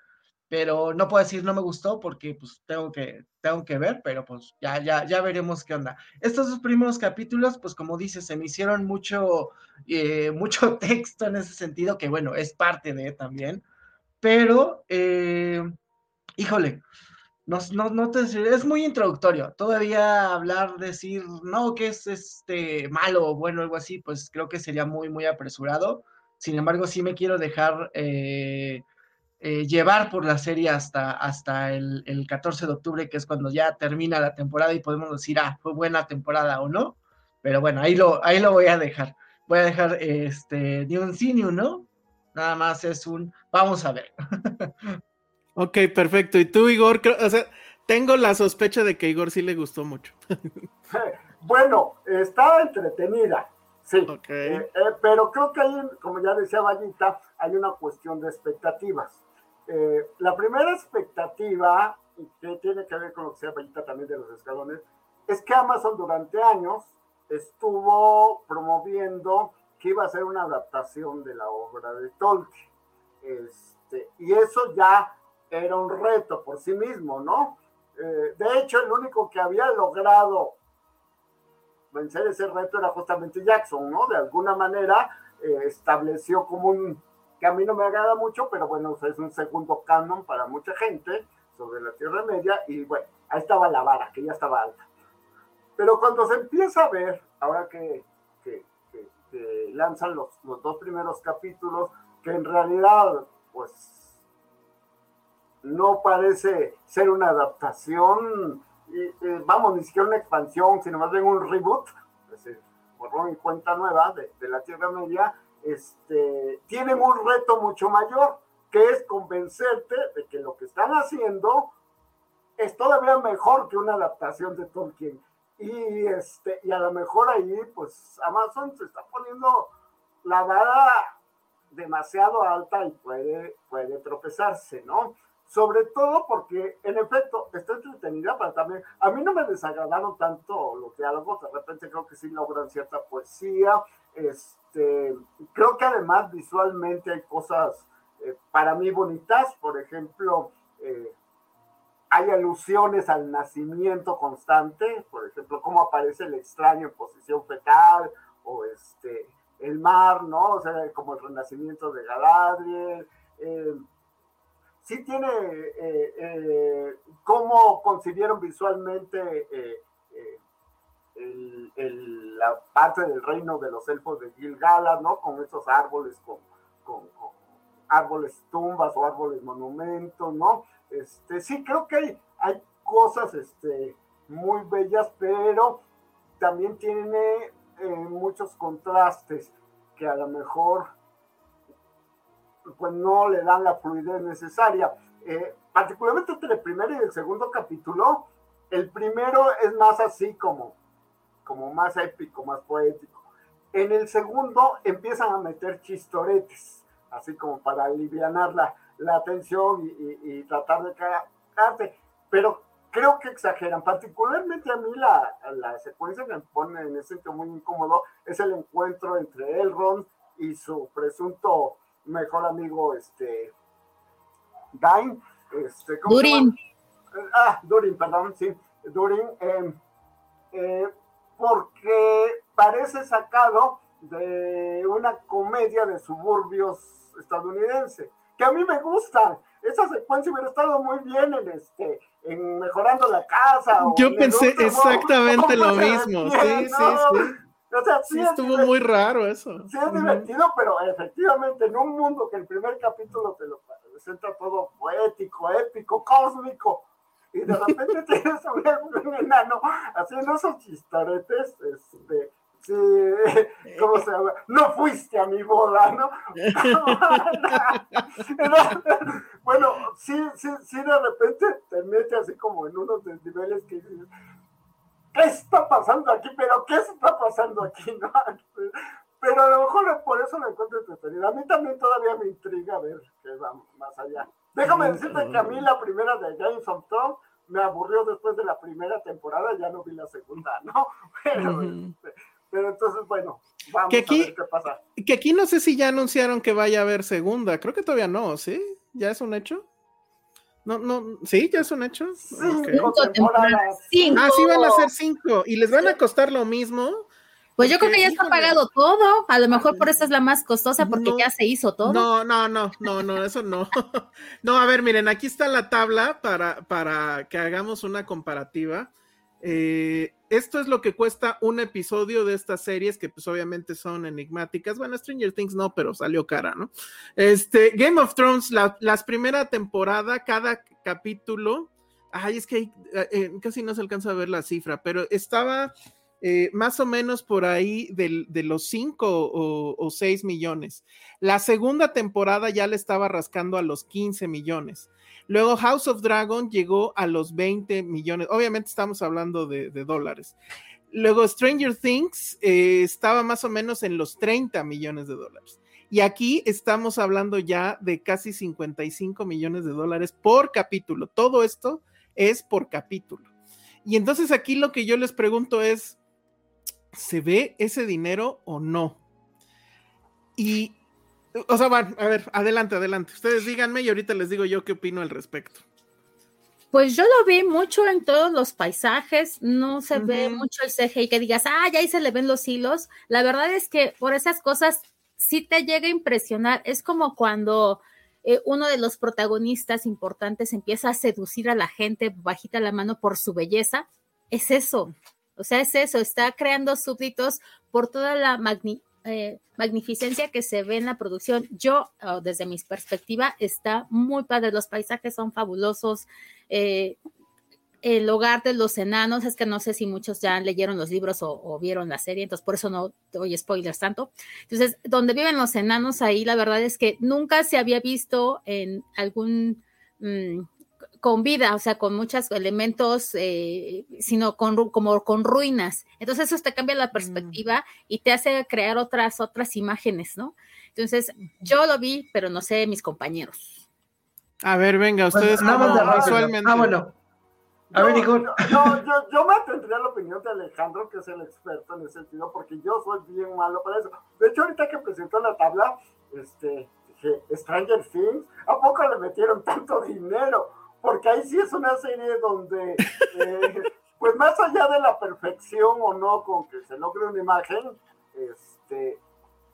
pero no puedo decir no me gustó porque pues tengo que, tengo que ver, pero pues ya, ya, ya veremos qué onda. Estos dos primeros capítulos, pues como dices, se me hicieron mucho, eh, *laughs* mucho texto en ese sentido, que bueno, es parte de también, pero, eh, híjole, no, no, no te, es muy introductorio. Todavía hablar, decir, no, que es este malo o bueno, algo así, pues creo que sería muy, muy apresurado. Sin embargo, sí me quiero dejar... Eh, eh, llevar por la serie hasta, hasta el, 14 de octubre, que es cuando ya termina la temporada y podemos decir, ah, fue buena temporada o no. Pero bueno, ahí lo, ahí lo voy a dejar. Voy a dejar este, ni un sí ni un no. Nada más es un, vamos a ver. *laughs* ok, perfecto. ¿Y tú, Igor? o sea, tengo la sospecha de que a Igor sí le gustó mucho. bueno, estaba entretenida. Sí, eh, eh, pero creo que hay, como ya decía Vallita, hay una cuestión de expectativas. Eh, la primera expectativa, que tiene que ver con lo que se Vallita también de los escalones, es que Amazon durante años estuvo promoviendo que iba a ser una adaptación de la obra de Tolkien. Este, y eso ya era un reto por sí mismo, ¿no? Eh, de hecho, el único que había logrado vencer ese reto era justamente Jackson, ¿no? De alguna manera eh, estableció como un que a mí no me agrada mucho, pero bueno, es un segundo canon para mucha gente sobre la Tierra Media y bueno, ahí estaba la vara, que ya estaba alta. Pero cuando se empieza a ver, ahora que, que, lanzan los, los, dos primeros capítulos, que en realidad, pues, no parece ser una adaptación, vamos, ni siquiera una expansión, sino más bien un reboot, es decir, borrón cuenta nueva de, de la Tierra Media, este, tienen un reto mucho mayor, que es convencerte de que lo que están haciendo es todavía mejor que una adaptación de Tolkien. Y, este, y a lo mejor ahí, pues Amazon se está poniendo la vara demasiado alta y puede, puede tropezarse, ¿no? Sobre todo porque, en efecto, está entretenida, pero también, a mí no me desagradaron tanto los diálogos, de repente creo que sí logran cierta poesía, este, creo que además visualmente hay cosas eh, para mí bonitas, por ejemplo, eh, hay alusiones al nacimiento constante, por ejemplo, cómo aparece el extraño en posición fetal, o este, el mar, ¿no? O sea, como el renacimiento de Galadriel. Eh, sí tiene cómo concibieron visualmente la parte del reino de los elfos de Gil-galad, ¿no? Con esos árboles, con, árboles tumbas o árboles monumentos, ¿no? Este, sí, creo que hay, hay cosas este, muy bellas, pero también tiene eh, muchos contrastes que a lo mejor pues no le dan la fluidez necesaria. Eh, particularmente entre el primer y el segundo capítulo, el primero es más así como como más épico, más poético. En el segundo empiezan a meter chistoretes, así como para aliviar la, la tensión y, tratar de cagarte. Pero creo que exageran. Particularmente a mí la, la secuencia que me pone en ese sentido muy incómodo es el encuentro entre Elrond y su presunto mejor amigo, este, Dain. Este, Durin. Ah, Durin, perdón, sí, Durin. Em, eh, porque parece sacado de una comedia de suburbios estadounidense, que a mí me gustan. Esa secuencia hubiera estado muy bien en este, en mejorando la casa. Yo pensé exactamente *laughs* lo mismo. sí, sí, sí. O sea, sí, estuvo muy raro eso. Sí, es divertido, pero efectivamente en un mundo que el primer capítulo te lo presenta todo poético, épico, cósmico, y de *laughs* repente tienes a un, enano haciendo esos chistaretes, este, sí, *laughs* ¿cómo se llama? No fuiste a mi boda, ¿no? *laughs* bueno, sí, sí, sí, de repente te mete así como en unos niveles que dices, ¿qué está pasando aquí? ¿Pero qué está pasando aquí? *laughs* ¿no? Pero a lo mejor por eso lo encuentro entretenido. A mí también todavía me intriga ver qué va más allá. Déjame decirte que a mí la primera de James of me aburrió después de la primera temporada, ya no vi la segunda, *laughs* ¿no? Pero, este, pero entonces, bueno, vamos a ver qué pasa. Que aquí no sé si ya anunciaron que vaya a haber segunda, creo que todavía no, ¿sí? ¿Ya es un hecho? No, no, sí, ya es un hecho. Cinco Ah, sí, van a ser cinco. ¿Y les van a costar lo mismo? Pues yo creo que ya está pagado todo. A lo mejor por eso es la más costosa, porque ya se hizo todo. No, no, no, no, no, eso no. *laughs* no, a ver, miren, aquí está la tabla para, para que hagamos una comparativa. Eh, esto es lo que cuesta un episodio de estas series que pues obviamente son enigmáticas. Bueno, Stranger Things no, pero salió cara, ¿no? Este, Game of Thrones, la primera temporada, cada capítulo, ay, es que eh, eh, casi no se alcanza a ver la cifra, pero estaba más o menos por ahí de, los 5 o, o 6 millones. La segunda temporada ya le estaba rascando a los 15 millones. Luego House of Dragon llegó a los 20 millones. Obviamente estamos hablando de, dólares. Luego Stranger Things eh, estaba más o menos en los 30 millones de dólares. Y aquí estamos hablando ya de casi 55 millones de dólares por capítulo. Todo esto es por capítulo. Y entonces aquí lo que yo les pregunto es, ¿se ve ese dinero o no? Y o sea, van, a ver, adelante, adelante. Ustedes díganme y ahorita les digo yo qué opino al respecto. Pues yo lo vi mucho en todos los paisajes, no se ve mucho el CGI que digas, ah, ya ahí se le ven los hilos. La verdad es que por esas cosas sí te llega a impresionar. Es como cuando eh, uno de los protagonistas importantes empieza a seducir a la gente bajita la mano por su belleza. Es eso, o sea, es eso, está creando súbditos por toda la magnitud eh, magnificencia que se ve en la producción. Yo, oh, desde mi perspectiva, está muy padre. Los paisajes son fabulosos. Eh, el hogar de los enanos, es que no sé si muchos ya leyeron los libros o, vieron la serie, entonces por eso no doy spoilers tanto. Entonces, donde viven los enanos ahí, la verdad es que nunca se había visto en algún mm, con vida, o sea, con muchos elementos, eh, sino con, como con ruinas. Entonces eso te cambia la mm. perspectiva y te hace crear otras, otras imágenes, ¿no? Entonces yo lo vi, pero no sé mis compañeros. A ver, venga, ustedes nada visualmente. Ah, bueno. A ver, hijo. No, yo, yo me atendría a la opinión de Alejandro, que es el experto en ese sentido, porque yo soy bien malo para eso. De hecho, ahorita que presentó la tabla, este, dije, Stranger Things, ¿a poco le metieron tanto dinero? Porque ahí sí es una serie donde, eh, pues más allá de la perfección o no con que se logre una imagen, este,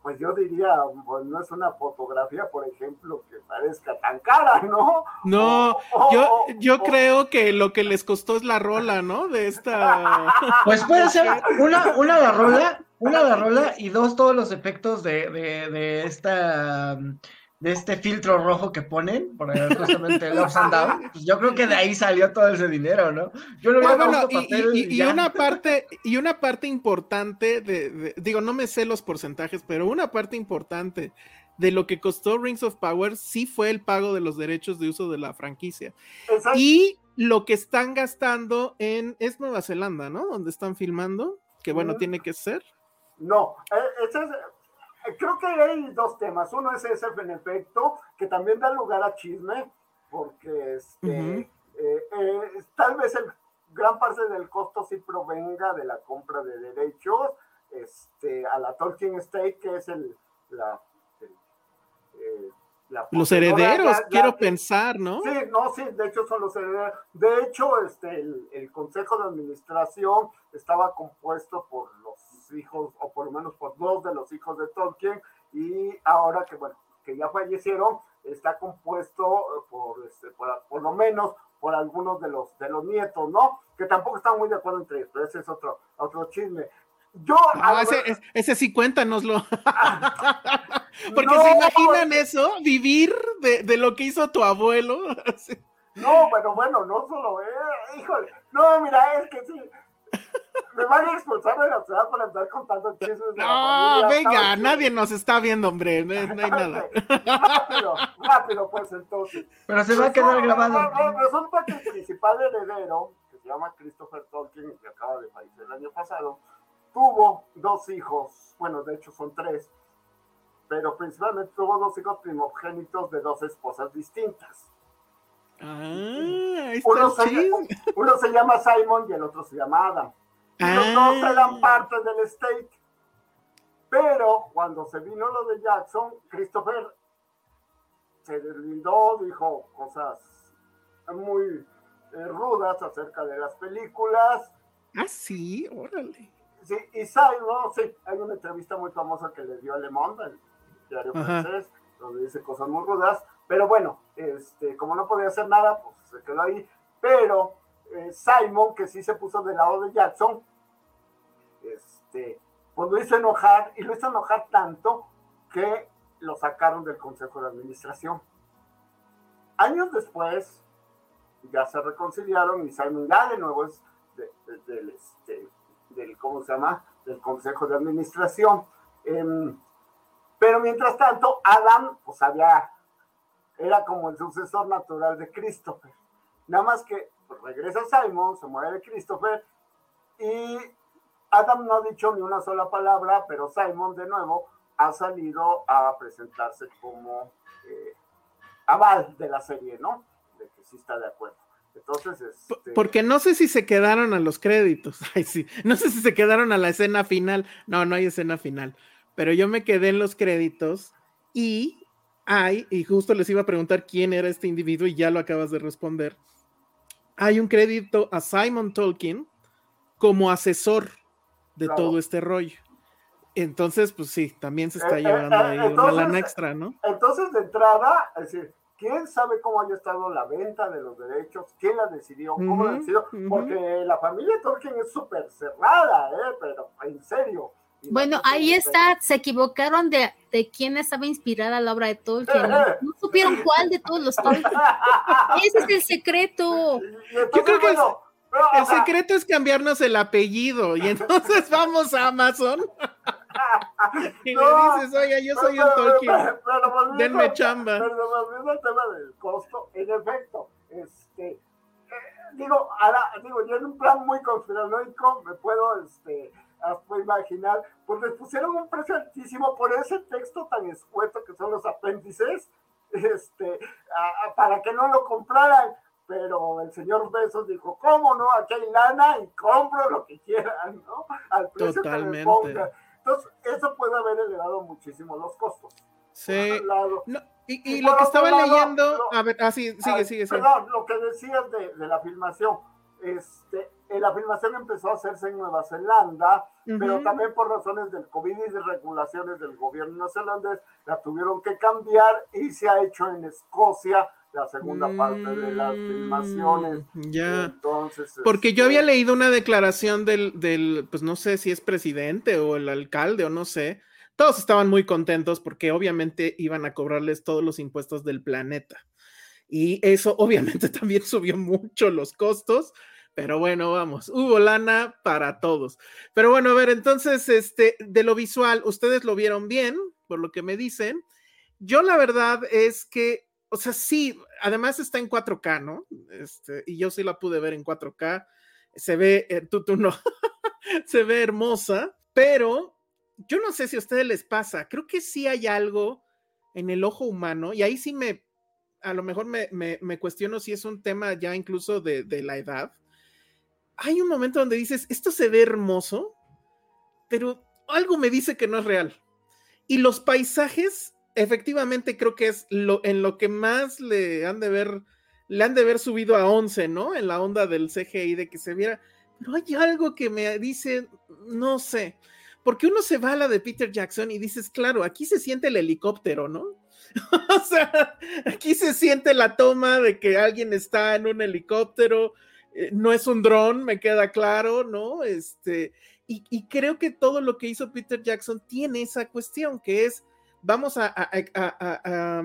pues yo diría, pues no es una fotografía, por ejemplo, que parezca tan cara, ¿no? No, yo, yo creo que lo que les costó es la rola, ¿no? De esta. *laughs* Pues puede ser una, una la rola, una la rola y dos todos los efectos de, de, de esta de este filtro rojo que ponen, por *laughs* justamente el Ups and Down, pues yo creo que de ahí salió todo ese dinero, ¿no? Yo no bueno, y, y, una parte, y una parte importante de, digo, no me sé los porcentajes, pero una parte importante de lo que costó Rings of Power sí fue el pago de los derechos de uso de la franquicia. Y lo que están gastando en, es Nueva Zelanda, ¿no? Donde están filmando, que bueno, tiene que ser. No, eh, ese es, creo que hay dos temas. Uno es ese en efecto, que también da lugar a chisme, porque este, eh, tal vez el gran parte del costo sí provenga de la compra de derechos este, a la Tolkien State, que es el, la, los herederos, quiero pensar, ¿no? Sí, no, sí, de hecho son los herederos. De hecho, este, el, consejo de administración estaba compuesto por los hijos, o por lo menos por dos de los hijos de Tolkien, y ahora que, bueno, que ya fallecieron, está compuesto por, este, por, lo menos por algunos de los, de los nietos, ¿no? Que tampoco están muy de acuerdo entre ellos, pero ese es otro, otro chisme. Yo. Ah, ese, ese, sí, cuéntanoslo. *laughs* Porque se imaginan eso, vivir de, de, lo que hizo tu abuelo. *laughs* no, bueno, bueno, no solo, eh, híjole. No, mira, es que sí. Me van a expulsar de la ciudad por andar contando chismes. De no, venga, nadie nos está viendo, hombre. No, no hay *laughs* nada. rápido, rápido, pues entonces. Pero se va a quedar grabado. Resulta que el principal heredero, que se llama Christopher Tolkien, que acaba de fallecer el año pasado, tuvo dos hijos, bueno, de hecho son tres, pero principalmente tuvo dos hijos primogénitos de dos esposas distintas. Ah, uno, se, uno, se, llama Simon y el otro se llama Adam. Y los dos ah. eran parte del estate. Pero cuando se vino lo de Jackson, Christopher se deslindó, dijo cosas muy eh, rudas acerca de las películas. Ah, sí, órale. Sí, y Simon, sí, hay una entrevista muy famosa que le dio a Le Monde, el diario francés, donde dice cosas muy rudas, pero bueno, este, como no podía hacer nada, pues se quedó ahí, pero eh, Simon, que sí se puso del lado de Jackson, este, pues lo hizo enojar, y lo hizo enojar tanto que lo sacaron del Consejo de Administración. Años después, ya se reconciliaron y Simon ya de nuevo es del este, del, ¿cómo se llama? Del Consejo de Administración. Em, pero mientras tanto, Adam, pues había, era como el sucesor natural de Christopher. Nada más que pues, regresa Simon, se muere Christopher, y Adam no ha dicho ni una sola palabra, pero Simon de nuevo ha salido a presentarse como eh, aval de la serie, ¿no? De que sí está de acuerdo. Entonces, este... Porque no sé si se quedaron a los créditos. *laughs* Ay, sí. No sé si se quedaron a la escena final. No, no hay escena final. Pero yo me quedé en los créditos y hay, y justo les iba a preguntar quién era este individuo y ya lo acabas de responder. Hay un crédito a Simon Tolkien como asesor de todo este rollo. Entonces, pues sí, también se está eh, llevando eh, ahí una lana extra, ¿no? Entonces, de entrada, es decir, quién sabe cómo haya estado la venta de los derechos, quién la decidió, cómo la decidió, porque la familia Tolkien es súper cerrada, ¿eh? pero en serio. Bueno, ahí está, se equivocaron de, de quién estaba inspirada la obra de Tolkien. No, *laughs* supieron cuál de todos los *laughs* Tolkien. Ese es el secreto. Yo creo que el secreto es cambiarnos el apellido y entonces *laughs* vamos a Amazon. *laughs* Y le dices, oye, yo soy el Tolkien, denme chamba. Pero volviendo al tema del costo, en efecto, este, eh, digo, ahora, digo, yo en un plan muy conspiranoico me puedo, este, imaginar, pues les pusieron un precio altísimo por ese texto tan escueto que son los apéndices, *laughs* este, para que no lo compraran pero el señor Besos dijo, ¿cómo no? Aquí hay lana y compro lo que quieran, ¿no? Al precio Totalmente. que me ponga. Entonces, eso puede haber elevado muchísimo los costos. Sí. y, lo que estaba leyendo, a ver, ah, sí, sigue, sigue, Perdón, lo que decías de, de, la filmación, este, eh, la filmación empezó a hacerse en Nueva Zelanda, pero también por razones del COVID y de regulaciones del gobierno neozelandés, la tuvieron que cambiar y se ha hecho en Escocia, la segunda parte de las mm, filmaciones. Ya. Entonces, porque yo había este leído una declaración del, del, pues no sé si es presidente o el alcalde o no sé. Todos estaban muy contentos porque obviamente iban a cobrarles todos los impuestos del planeta. Y eso *laughs* obviamente también subió mucho los costos, pero bueno, vamos, hubo lana para todos. Pero bueno, a ver, entonces, este, de lo visual, ustedes lo vieron bien, por lo que me dicen. Yo la verdad es que o sea, sí, además está en 4K, ¿no? Este, y yo sí la pude ver en 4K. Se ve, eh, tú, tú no, se ve hermosa, pero yo no sé si a ustedes les pasa, creo que sí hay algo en el ojo humano, y ahí sí me, a lo mejor me, me, cuestiono si es un tema ya incluso de, de, la edad. Hay un momento donde dices, esto se ve hermoso, pero algo me dice que no es real. Y los paisajes, efectivamente, creo que es lo, en lo que más le han de ver, le han de haber subido a 11, ¿no? En la onda del CGI, de que se viera. Pero hay algo que me dice, no sé, porque uno se va a la de Peter Jackson y dices, claro, aquí se siente el helicóptero, ¿no? *laughs* o sea, aquí se siente la toma de que alguien está en un helicóptero, eh, no es un dron, me queda claro, ¿no? Este, y, creo que todo lo que hizo Peter Jackson tiene esa cuestión, que es, vamos a, a,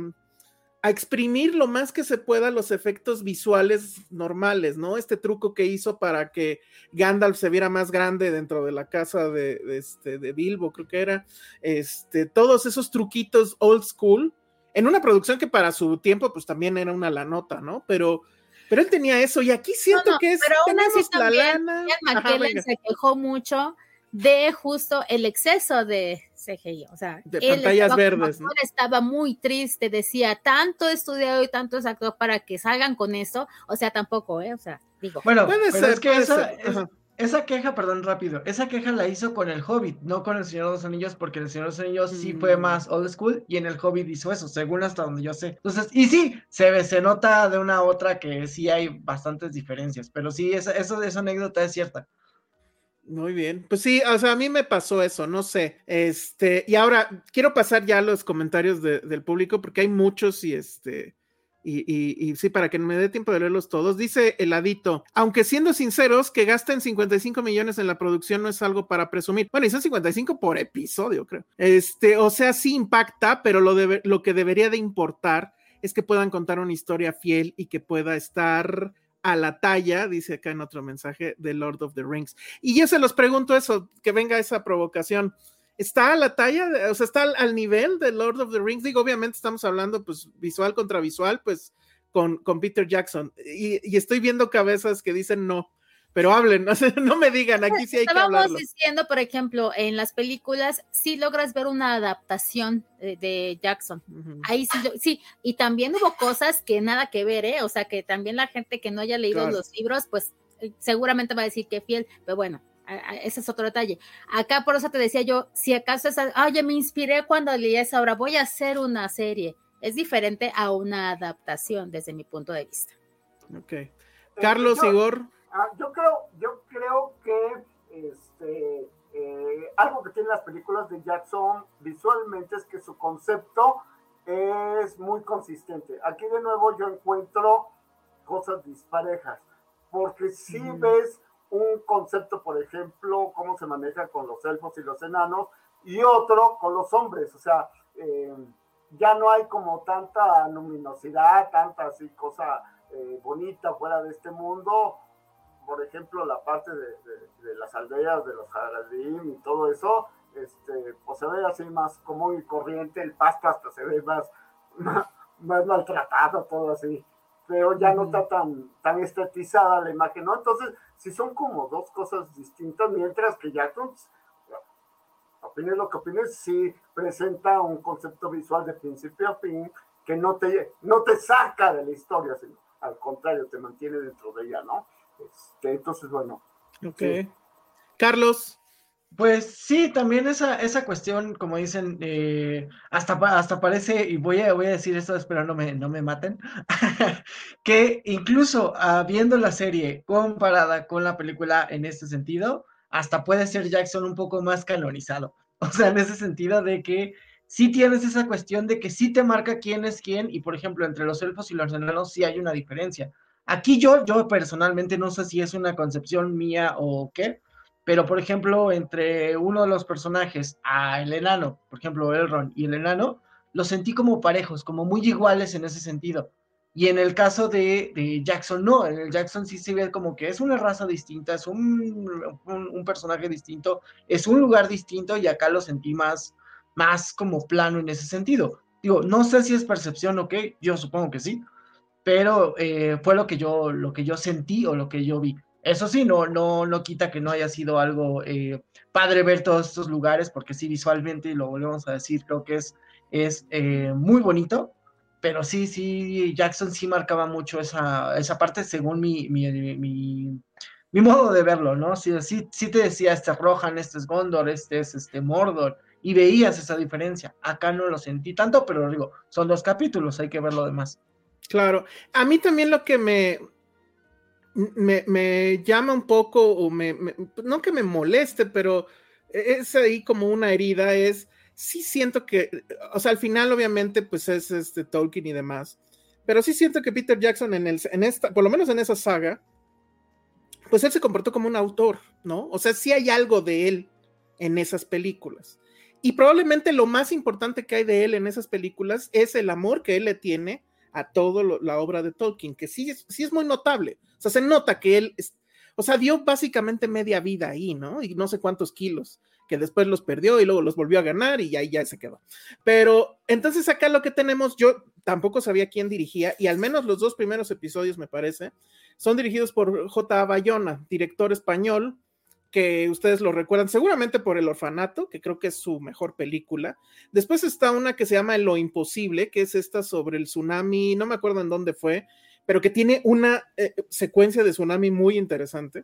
exprimir lo más que se pueda los efectos visuales normales, ¿no? Este truco que hizo para que Gandalf se viera más grande dentro de la casa de, este, de Bilbo, creo que era, este, todos esos truquitos old school, en una producción que para su tiempo, pues también era una la nota, ¿no? Pero pero él tenía eso y aquí siento que es pero aún así también, McKellen se quejó mucho de justo el exceso de CGI, o sea, de pantallas verdes, ¿no? estaba muy triste, decía, tanto estudiado y tanto sacó para que salgan con eso, o sea, tampoco, ¿eh? O sea, digo. Bueno, puede ser, es que esa, queja, perdón, rápido, esa queja la hizo con el Hobbit, no con el Señor de los Anillos, porque el Señor de los Anillos sí fue mm. más old school y en el Hobbit hizo eso, según hasta donde yo sé. Entonces, y sí, se, se nota de una a otra que sí hay bastantes diferencias, pero sí, esa, eso, esa anécdota es cierta. Muy bien. Pues sí, o sea, a mí me pasó eso, no sé. Este, y ahora quiero pasar ya a los comentarios del público porque hay muchos y este. Y, y, sí, para que me dé tiempo de leerlos todos, dice Heladito, aunque siendo sinceros, que gasten 55 millones en la producción no es algo para presumir. Bueno, y son 55 por episodio, creo. Este, o sea, sí impacta, pero lo, lo que debería de importar es que puedan contar una historia fiel y que pueda estar a la talla, dice acá en otro mensaje, de Lord of the Rings. Y yo se los pregunto eso, que venga esa provocación. ¿Está a la talla, o sea, está al, nivel de Lord of the Rings? Digo, obviamente estamos hablando, pues, visual contra visual, pues, con, con Peter Jackson. y, estoy viendo cabezas que dicen no pero hablen, *laughs* no, no me digan, aquí sí hay que hablar. Estábamos diciendo, por ejemplo, en las películas, sí logras ver una adaptación de, Jackson. Ahí sí, sí, y también hubo cosas que nada que ver, ¿eh? O sea, que también la gente que no haya leído los libros, pues eh, seguramente va a decir que fiel, pero bueno, ese es otro detalle. Acá por eso te decía yo, si acaso es, oye, me inspiré cuando leí esa obra, voy a hacer una serie. Es diferente a una adaptación desde mi punto de vista. Ok. Carlos, Igor. Ah, yo creo, yo creo que este, eh, algo que tienen las películas de Jackson visualmente es que su concepto es muy consistente. Aquí de nuevo yo encuentro cosas disparejas, porque si ves un concepto, por ejemplo, cómo se maneja con los elfos y los enanos, y otro con los hombres, o sea, eh, ya no hay como tanta luminosidad, tanta así cosa eh, bonita fuera de este mundo, por ejemplo, la parte de, las aldeas, de los jardín y todo eso, este, pues se ve así más común y corriente, el pasto hasta se ve *laughs* más, más, maltratado, todo así, pero ya no está tan, tan estetizada la imagen, ¿no? Entonces, si son como dos cosas distintas, mientras que Jackson, opines lo que opines, sí presenta un concepto visual de principio a fin que no te, no te saca de la historia, sino al contrario, te mantiene dentro de ella, ¿no? Este, entonces, bueno. Ok. Carlos. Pues sí, también esa, esa cuestión, como dicen, eh, hasta, hasta parece, y voy a, voy a decir esto, espero no me, no me maten, *laughs* que incluso viendo la serie comparada con la película en este sentido, hasta puede ser Jackson un poco más canonizado. *laughs* O sea, en ese sentido de que sí tienes esa cuestión de que sí te marca quién es quién, y por ejemplo, entre los elfos y los enanos sí hay una diferencia. Aquí yo, yo personalmente no sé si es una concepción mía o qué, pero por ejemplo, entre uno de los personajes, a el enano, por ejemplo, Elrond y el enano, los sentí como parejos, como muy iguales en ese sentido. Y en el caso de, Jackson, no, en el Jackson sí se ve como que es una raza distinta, es un, un, personaje distinto, es un lugar distinto y acá lo sentí más, más como plano en ese sentido. Digo, no sé si es percepción o qué, yo supongo que sí, pero eh, fue lo que yo lo que yo sentí o lo que yo vi. Eso sí, no, no, no quita que no haya sido algo eh, padre ver todos estos lugares, porque sí, visualmente, lo volvemos a decir, creo que es, es eh, muy bonito, pero sí, sí, Jackson sí marcaba mucho esa, esa parte según mi, mi, mi, mi modo de verlo, ¿no? Sí, sí, sí te decía, este es Rohan, este es Gondor, este es este Mordor, y veías esa diferencia. Acá no lo sentí tanto, pero digo, son dos capítulos, hay que ver lo demás. Claro, a mí también lo que me, me, llama un poco, o me, no que me moleste, pero es ahí como una herida, es, sí siento que, o sea, al final obviamente pues es este Tolkien y demás, pero sí siento que Peter Jackson en, el, en esta, por lo menos en esa saga, pues él se comportó como un autor, ¿no? O sea, sí hay algo de él en esas películas. Y probablemente lo más importante que hay de él en esas películas es el amor que él le tiene a toda la obra de Tolkien, que sí es, sí es muy notable. O sea, se nota que él, o sea, dio básicamente media vida ahí, ¿no? Y no sé cuántos kilos, que después los perdió y luego los volvió a ganar y ahí ya se quedó. Pero entonces acá lo que tenemos, yo tampoco sabía quién dirigía y al menos los dos primeros episodios, me parece, son dirigidos por J. Bayona, director español, que ustedes lo recuerdan seguramente por El Orfanato, que creo que es su mejor película. Después está una que se llama Lo Imposible, que es esta sobre el tsunami, no me acuerdo en dónde fue, pero que tiene una eh, secuencia de tsunami muy interesante.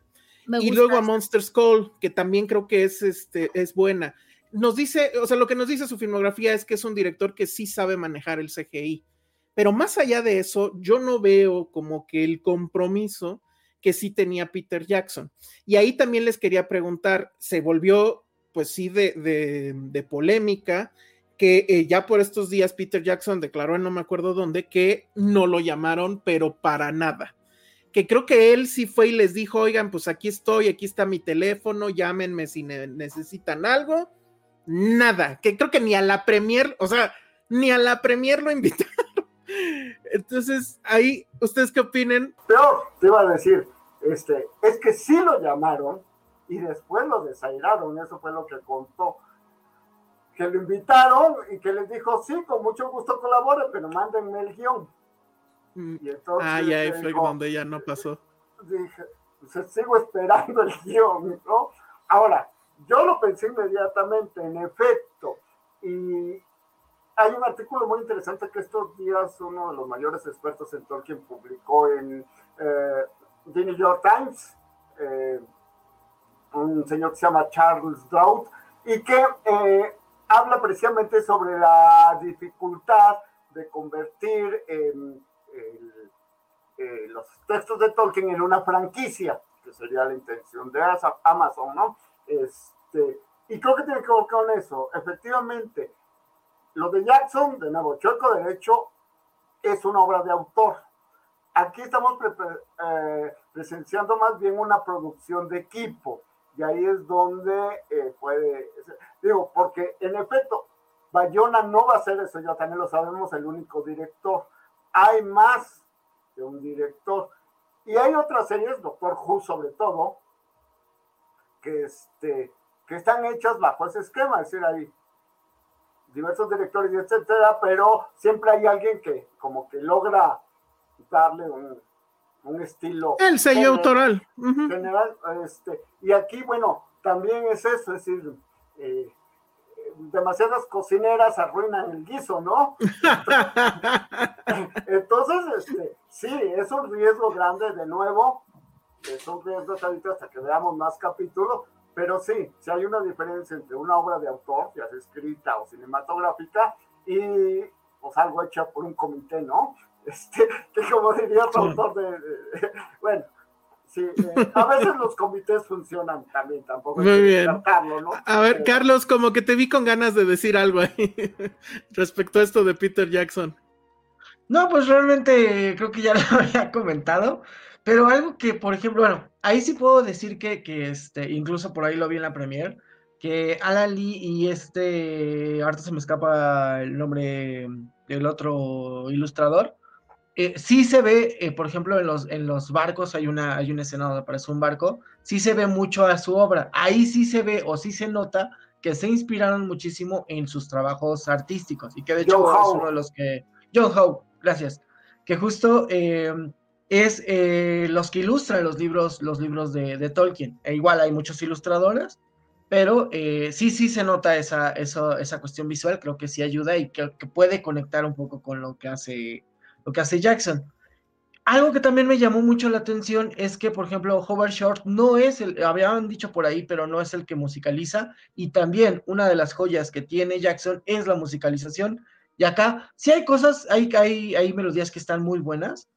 y luego a Monster Skull, que también creo que es, este, es buena. Nos dice, o sea, lo que nos dice su filmografía es que es un director que sí sabe manejar el CGI. Pero más allá de eso, yo no veo como que el compromiso que sí tenía Peter Jackson. Y ahí también les quería preguntar, se volvió pues sí de, polémica, que eh, ya por estos días Peter Jackson declaró en no me acuerdo dónde que no lo llamaron, pero para nada. Que creo que él sí fue y les dijo, oigan, pues aquí estoy, aquí está mi teléfono, llámenme si necesitan algo. Nada, que creo que ni a la premier, o sea, ni a la premier lo invitaron. Entonces, ahí, ¿ustedes qué opinen? Peor, te iba a decir, este, es que sí lo llamaron y después lo desairaron, eso fue lo que contó. Que lo invitaron y que les dijo, sí, con mucho gusto colabore, pero mándenme el guion. Mm. Y entonces, ah, ya fue donde ya no pasó. Dije, pues sigo esperando el guion, ¿no? Ahora, yo lo pensé inmediatamente, en efecto, y hay un artículo muy interesante que estos días uno de los mayores expertos en Tolkien publicó en eh, The New York Times, eh, un señor que se llama Charles Drought, y que eh, habla precisamente sobre la dificultad de convertir los textos de Tolkien en una franquicia, que sería la intención de Amazon, ¿no? Este, y creo que tiene que ver con eso. Efectivamente, lo de Jackson, de nuevo, Chueco Derecho, es una obra de autor. Aquí estamos eh, presenciando más bien una producción de equipo. Y ahí es donde eh, puede, digo, porque en efecto, Bayona no va a ser eso, ya también lo sabemos, el único director. Hay más de un director. Y hay otras series, Doctor Who sobre todo, que, este, que están hechas bajo ese esquema, es decir, hay diversos directores etcétera, pero siempre hay alguien que como que logra darle un, estilo. El sello autoral. General, este, y aquí, bueno, también es eso, es decir, eh, demasiadas cocineras arruinan el guiso, ¿no? *laughs* Entonces, este, sí, es un riesgo grande de nuevo, es un riesgo hasta que veamos más capítulos, pero sí, si hay una diferencia entre una obra de autor, ya sea escrita o cinematográfica, y pues algo hecho por un comité, ¿no? *laughs* Este, que como diría otro autor de, bueno, sí, eh, a veces los comités funcionan también, tampoco. Muy bien. ¿no? A ver, Carlos, como que te vi con ganas de decir algo ahí *laughs* respecto a esto de Peter Jackson. No, pues realmente creo que ya lo *laughs* había comentado. Pero algo que, por ejemplo, bueno, ahí sí puedo decir que, que este, incluso por ahí lo vi en la premier, que Alan Lee y este, ahorita se me escapa el nombre del otro ilustrador, eh, sí se ve, eh, por ejemplo, en los, en los barcos hay una, hay una escena donde aparece un barco, sí se ve mucho a su obra, ahí sí se ve o sí se nota que se inspiraron muchísimo en sus trabajos artísticos y que de hecho es uno de los que... John Howe, gracias, que justo... Eh, es eh, los que ilustran los libros, los libros de, Tolkien. E igual hay muchos ilustradores, pero eh, sí, sí se nota esa, esa cuestión visual, creo que sí ayuda y que, puede conectar un poco con lo que hace, lo que hace Jackson. Algo que también me llamó mucho la atención es que, por ejemplo, Howard Short no es el, habían dicho por ahí, pero no es el que musicaliza. Y también una de las joyas que tiene Jackson es la musicalización. Y acá sí hay cosas, hay, hay, hay melodías que están muy buenas,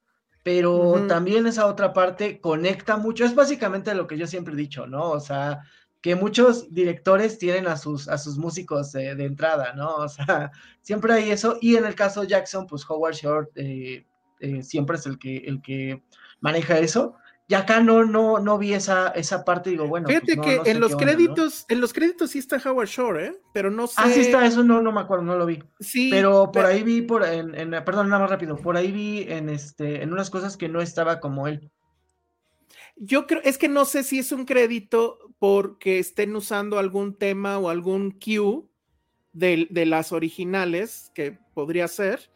pero también esa otra parte conecta mucho. Es básicamente lo que yo siempre he dicho, ¿no? O sea, que muchos directores tienen a sus, a sus músicos de, entrada, ¿no? O sea, *laughs* siempre hay eso. Y en el caso de Jackson, pues Howard Short eh, eh, siempre es el que, el que maneja eso. Y acá no, no, no vi esa, esa parte, digo, bueno. Fíjate pues, que en los créditos, en los créditos sí está Howard Shore, ¿eh? Pero no sé. Ah, sí está, eso no, no me acuerdo, no lo vi. Sí. Pero por ahí vi, por, en, perdón, nada más rápido, por ahí vi en este, en unas cosas que no estaba como él. Yo creo, es que no sé si es un crédito porque estén usando algún tema o algún cue de, de las originales, que podría ser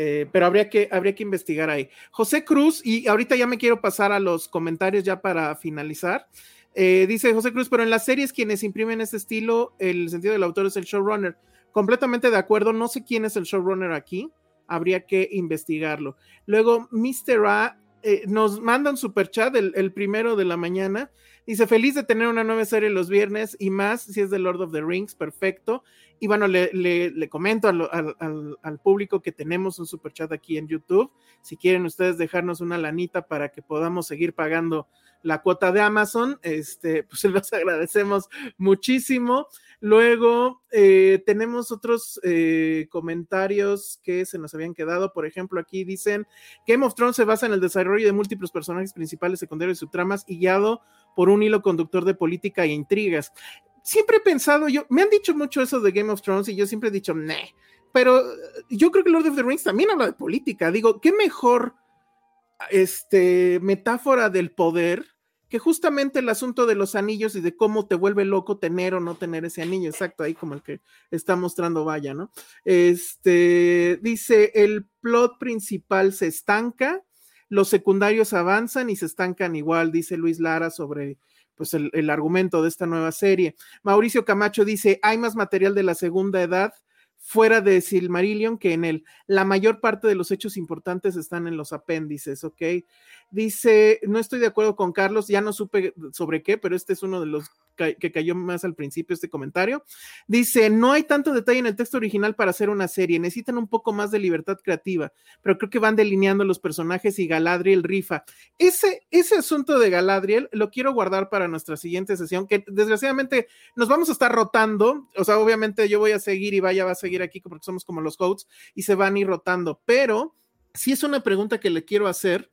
eh, pero habría que, habría que investigar ahí. José Cruz, y ahorita ya me quiero pasar a los comentarios ya para finalizar. Eh, dice José Cruz, pero en las series quienes imprimen este estilo, el sentido del autor es el showrunner. Completamente de acuerdo, no sé quién es el showrunner aquí, habría que investigarlo. Luego, Mr. A eh, nos manda un super chat el, el, primero de la mañana. Dice, feliz de tener una nueva serie los viernes y más si es de Lord of the Rings, perfecto. Y bueno, le, comento al, público que tenemos un super chat aquí en YouTube. Si quieren ustedes dejarnos una lanita para que podamos seguir pagando la cuota de Amazon, este, pues *laughs* los agradecemos muchísimo. Luego eh, tenemos otros eh, comentarios que se nos habían quedado. Por ejemplo, aquí dicen Game of Thrones se basa en el desarrollo de múltiples personajes principales, secundarios y subtramas guiado por un hilo conductor de política e intrigas siempre he pensado, yo, me han dicho mucho eso de Game of Thrones y yo siempre he dicho, nee, pero yo creo que Lord of the Rings también habla de política. Digo, qué mejor este, metáfora del poder que justamente el asunto de los anillos y de cómo te vuelve loco tener o no tener ese anillo, exacto, ahí como el que está mostrando Vaya, ¿no? Este, dice, el plot principal se estanca, los secundarios avanzan y se estancan igual, dice Luis Lara sobre pues el, argumento de esta nueva serie. Mauricio Camacho dice, hay más material de la segunda edad fuera de Silmarillion que en él. La mayor parte de los hechos importantes están en los apéndices, ¿ok? Dice, no estoy de acuerdo con Carlos, ya no supe sobre qué, pero este es uno de los que cayó más al principio este comentario. Dice, no hay tanto detalle en el texto original para hacer una serie, necesitan un poco más de libertad creativa, pero creo que van delineando los personajes y Galadriel rifa. Ese, ese asunto de Galadriel lo quiero guardar para nuestra siguiente sesión, que desgraciadamente nos vamos a estar rotando, o sea, obviamente yo voy a seguir y vaya va a seguir aquí porque somos como los coaches y se van a ir rotando, pero si es una pregunta que le quiero hacer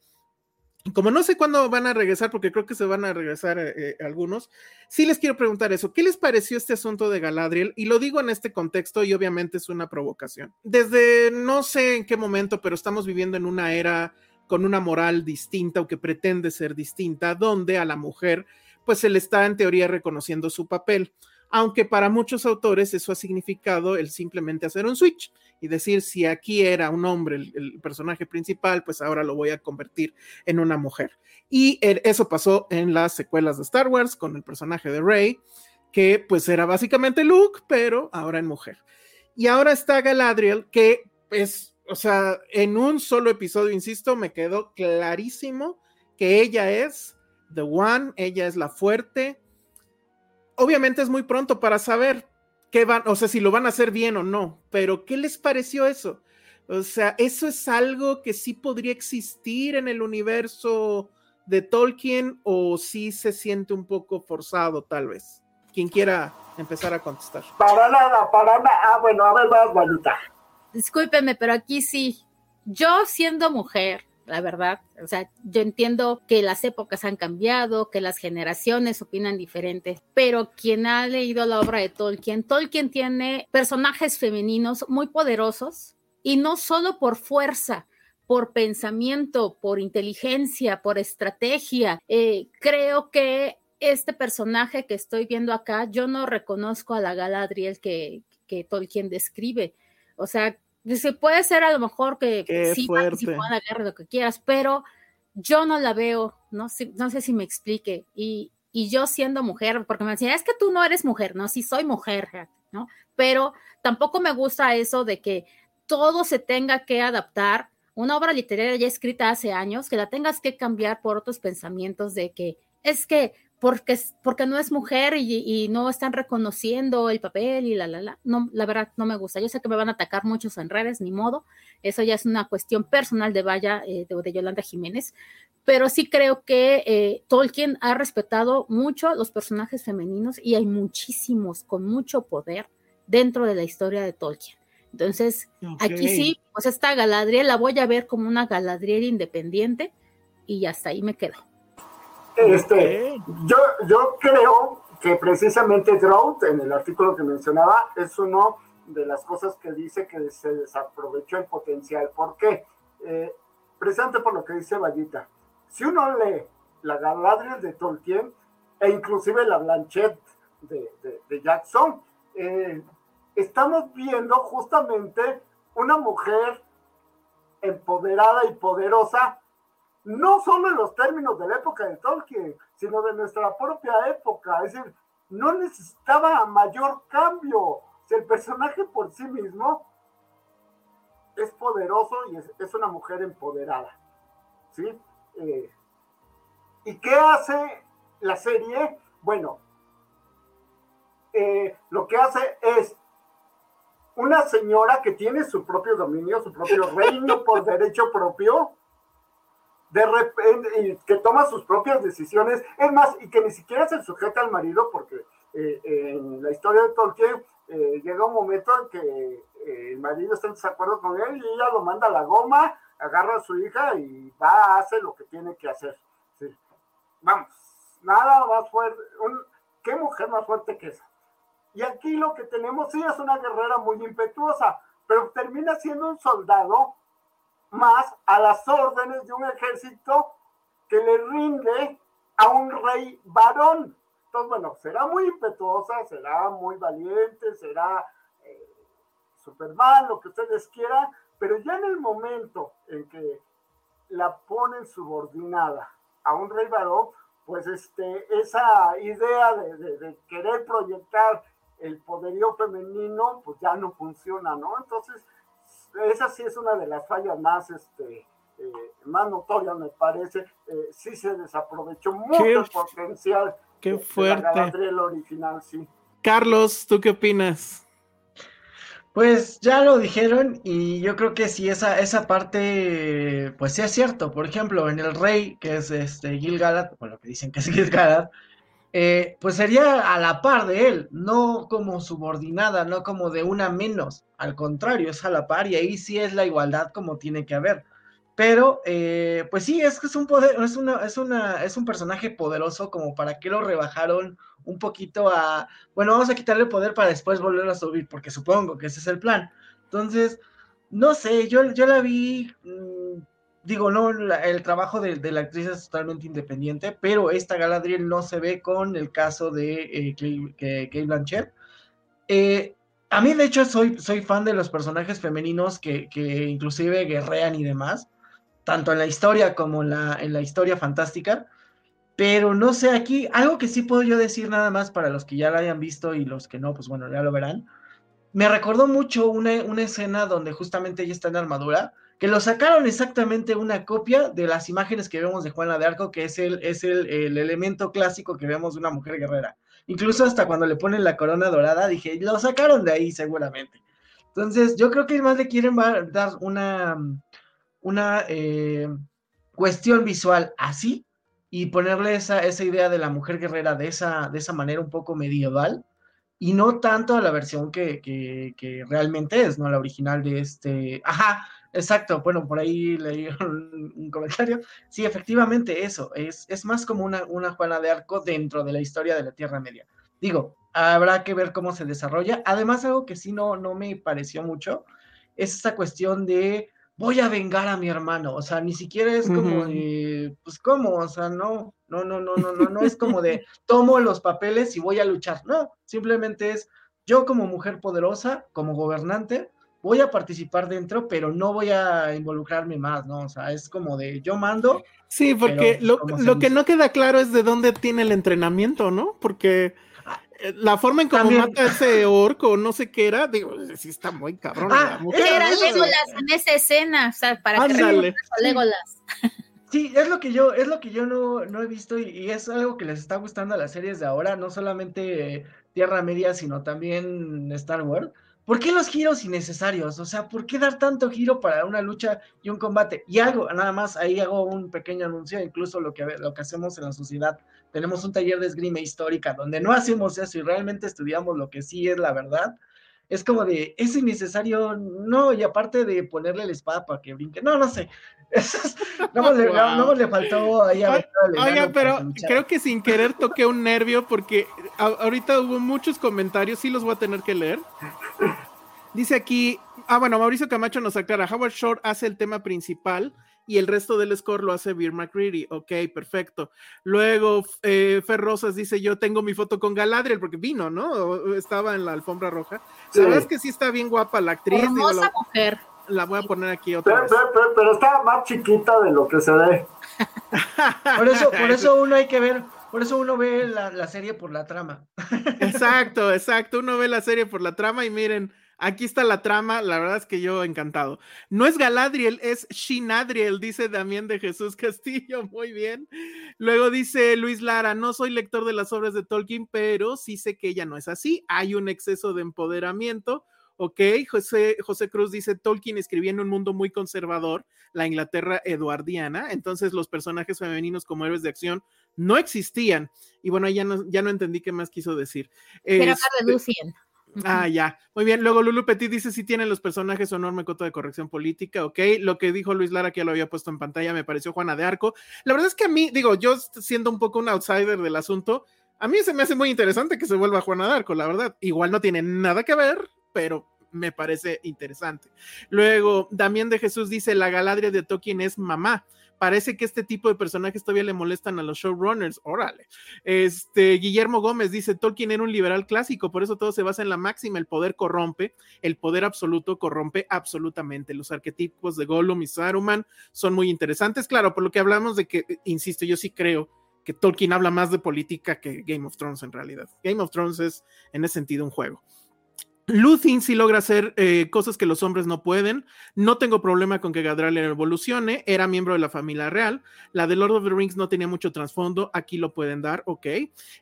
como no sé cuándo van a regresar, porque creo que se van a regresar eh, eh, algunos, sí les quiero preguntar eso. ¿Qué les pareció este asunto de Galadriel? Y lo digo en este contexto y obviamente es una provocación. Desde no sé en qué momento, pero estamos viviendo en una era con una moral distinta o que pretende ser distinta, donde a la mujer pues se le está en teoría reconociendo su papel aunque para muchos autores eso ha significado el simplemente hacer un switch y decir, si aquí era un hombre el, personaje principal, pues ahora lo voy a convertir en una mujer. Y eso pasó en las secuelas de Star Wars con el personaje de Rey, que pues era básicamente Luke, pero ahora en mujer. Y ahora está Galadriel, que es, o sea, en un solo episodio, insisto, me quedó clarísimo que ella es The One, ella es la fuerte, obviamente es muy pronto para saber qué van, o sea, si lo van a hacer bien o no, pero ¿qué les pareció eso? O sea, eso es algo que sí podría existir en el universo de Tolkien o sí se siente un poco forzado, tal vez. Quien quiera empezar a contestar. Para nada, para nada. Ah, bueno, a ver, más, bonita. Discúlpeme, pero aquí sí. Yo siendo mujer, la verdad. O sea, yo entiendo que las épocas han cambiado, que las generaciones opinan diferente, pero quien ha leído la obra de Tolkien, Tolkien tiene personajes femeninos muy poderosos y no solo por fuerza, por pensamiento, por inteligencia, por estrategia. Eh, creo que este personaje que estoy viendo acá, yo no reconozco a la Galadriel que, que Tolkien describe. O sea, Dice, puede ser a lo mejor que, sí, participo en la guerra, lo que quieras, pero yo no la veo, no sé, no sé si me explique, y, y yo siendo mujer, porque me decía, es que tú no eres mujer, no, sí soy mujer, ¿no? Pero tampoco me gusta eso de que todo se tenga que adaptar. Una obra literaria ya escrita hace años, que la tengas que cambiar por otros pensamientos de que es que porque, porque no es mujer y, no están reconociendo el papel y la, la, la. No, la verdad no me gusta. Yo sé que me van a atacar muchos en redes, ni modo. Eso ya es una cuestión personal de Vaya, eh, de, Yolanda Jiménez. Pero sí creo que eh, Tolkien ha respetado mucho los personajes femeninos y hay muchísimos con mucho poder dentro de la historia de Tolkien. Entonces, aquí sí, pues esta Galadriel la voy a ver como una Galadriel independiente y hasta ahí me quedo. Este, yo, yo creo que precisamente Drought, en el artículo que mencionaba, es uno de las cosas que dice que se desaprovechó el potencial. ¿Por qué? Eh, precisamente por lo que dice Vallita. Si uno lee la Galadriel de Tolkien e inclusive la Blanchette de, de, Jackson, eh, estamos viendo justamente una mujer empoderada y poderosa no solo en los términos de la época de Tolkien, sino de nuestra propia época. Es decir, no necesitaba mayor cambio. Si el personaje por sí mismo es poderoso y es, una mujer empoderada. ¿Sí? Eh, ¿Y qué hace la serie? Bueno, eh, lo que hace es una señora que tiene su propio dominio, su propio reino por derecho propio, de repente, que toma sus propias decisiones, es más, y que ni siquiera se sujeta al marido, porque eh, en la historia de Tolkien eh, llega un momento en que eh, el marido está en desacuerdo con él y ella lo manda a la goma, agarra a su hija y va, hace lo que tiene que hacer. Vamos, nada más fuerte, ¿qué mujer más fuerte que esa? Y aquí lo que tenemos, sí, es una guerrera muy impetuosa, pero termina siendo un soldado más a las órdenes de un ejército que le rinde a un rey varón. Entonces, bueno, será muy impetuosa, será muy valiente, será eh, Superman, lo que ustedes quieran, pero ya en el momento en que la ponen subordinada a un rey varón, pues este, esa idea de, de querer proyectar el poderío femenino, pues ya no funciona, ¿no? Entonces, esa sí es una de las fallas más, este, eh, más notorias, me parece. Eh, sí se desaprovechó mucho el potencial qué fuerte. De la original, sí. Carlos, ¿tú qué opinas? Pues ya lo dijeron y yo creo que sí, esa, esa parte, pues sí es cierto. Por ejemplo, en El Rey, que es este Gil Galad, bueno, que dicen que es Gil Galad, eh, pues sería a la par de él, no como subordinada, no como de una menos, al contrario, es a la par y ahí sí es la igualdad como tiene que haber. Pero, eh, pues sí, es que es un poder, es una, es una, es un personaje poderoso como para que lo rebajaron un poquito a, bueno, vamos a quitarle poder para después volver a subir, porque supongo que ese es el plan. Entonces, no sé, yo, yo la vi, mm, digo, no, el trabajo de, la actriz es totalmente independiente, pero esta Galadriel no se ve con el caso de eh, Kate Blanchett. Eh, a mí, de hecho, soy, soy fan de los personajes femeninos que, que, inclusive guerrean y demás, tanto en la historia como en la, en la historia fantástica. Pero no sé, aquí algo que sí puedo yo decir nada más para los que ya la hayan visto y los que no, pues bueno, ya lo verán. Me recordó mucho una, una escena donde justamente ella está en armadura que lo sacaron exactamente una copia de las imágenes que vemos de Juana de Arco, que es el, es el, elemento clásico que vemos de una mujer guerrera. Incluso hasta cuando le ponen la corona dorada, dije, lo sacaron de ahí seguramente. Entonces, yo creo que más le quieren dar una, una eh, cuestión visual así y ponerle esa, esa idea de la mujer guerrera de esa, de esa manera un poco medieval y no tanto a la versión que, que, que realmente es, ¿no? La original de este, ajá, Exacto, bueno, por ahí leí *laughs* un, comentario. Sí, efectivamente, eso, es, es más como una, una Juana de Arco dentro de la historia de la Tierra Media. Digo, habrá que ver cómo se desarrolla. Además, algo que sí no, no me pareció mucho es esta cuestión de voy a vengar a mi hermano. O sea, ni siquiera es como de, pues, ¿cómo? O sea, no, no, no, no, no, no, no es como de tomo los papeles y voy a luchar. No, simplemente es yo como mujer poderosa, como gobernante, voy a participar dentro, pero no voy a involucrarme más, ¿no? O sea, es como de yo mando. Sí, porque lo, lo que no queda claro es de dónde tiene el entrenamiento, ¿no? Porque eh, la forma en cómo mata ese orco, no sé qué era, digo, sí está muy cabrón. Ah, era Legolas en esa escena, o sea, para que Legolas. Sí, es lo que yo, es lo que yo no, no he visto y, es algo que les está gustando a las series de ahora, no solamente Tierra Media, sino también Star Wars. ¿Por qué los giros innecesarios? O sea, ¿por qué dar tanto giro para una lucha y un combate? Y algo, nada más, ahí hago un pequeño anuncio, incluso lo que, lo que hacemos en la sociedad. Tenemos un taller de esgrima histórica donde no hacemos eso y realmente estudiamos lo que sí es la verdad. Es como de, es innecesario, no, y aparte de ponerle la espada para que brinque, no, no sé. *laughs* no, le, no, le, faltó ahí a Oiga, pero creo que sin querer toqué un nervio porque ahorita hubo muchos comentarios, sí los voy a tener que leer. Dice aquí, ah, bueno, Mauricio Camacho nos aclara, Howard Shore hace el tema principal y el resto del score lo hace Beer McCready. Ok, perfecto. Luego, eh, Fer Rosas dice: Yo tengo mi foto con Galadriel porque vino, ¿no? Estaba en la alfombra roja. La verdad es que sí está bien guapa la actriz. Hermosa mujer la voy a poner aquí otra vez. Pero, está más chiquita de lo que se ve. *laughs* por eso, por eso uno hay que ver, por eso uno ve la, serie por la trama. exacto, exacto. Uno ve la serie por la trama y miren, aquí está la trama. La verdad es que yo encantado. No es Galadriel, es Shinadriel, dice Damián de Jesús Castillo. *laughs* Muy bien. Luego dice Luis Lara: No soy lector de las obras de Tolkien, pero sí sé que ella no es así. Hay un exceso de empoderamiento Ok, José, José Cruz dice, Tolkien escribía en un mundo muy conservador, la Inglaterra eduardiana, entonces los personajes femeninos como héroes de acción no existían. Y bueno, ya no, ya no entendí qué más quiso decir. Era para Lucien. Ah, ya. Muy bien. Luego Lulu Petit dice si tienen los personajes su enorme coto de corrección política. Ok. Lo que dijo Luis Lara, que ya lo había puesto en pantalla, me pareció Juana de Arco. La verdad es que a mí, digo, yo siendo un poco un outsider del asunto, a mí se me hace muy interesante que se vuelva Juana de Arco, la verdad. Igual no tiene nada que ver, pero me parece interesante. Luego, Damián de Jesús dice, la Galadria de Tolkien es mamá. Parece que este tipo de personajes todavía le molestan a los showrunners. Órale. Este, Guillermo Gómez dice, Tolkien era un liberal clásico, por eso todo se basa en la máxima, el poder corrompe, el poder absoluto corrompe absolutamente. Los arquetipos de Gollum y Saruman son muy interesantes. Claro, por lo que hablamos de que, insisto, yo sí creo que Tolkien habla más de política que Game of Thrones en realidad. Game of Thrones es en ese sentido un juego. Luthin sí logra hacer eh, cosas que los hombres no pueden. No tengo problema con que Gadriel evolucione. Era miembro de la familia real. La de Lord of the Rings no tenía mucho trasfondo. Aquí lo pueden dar, ok.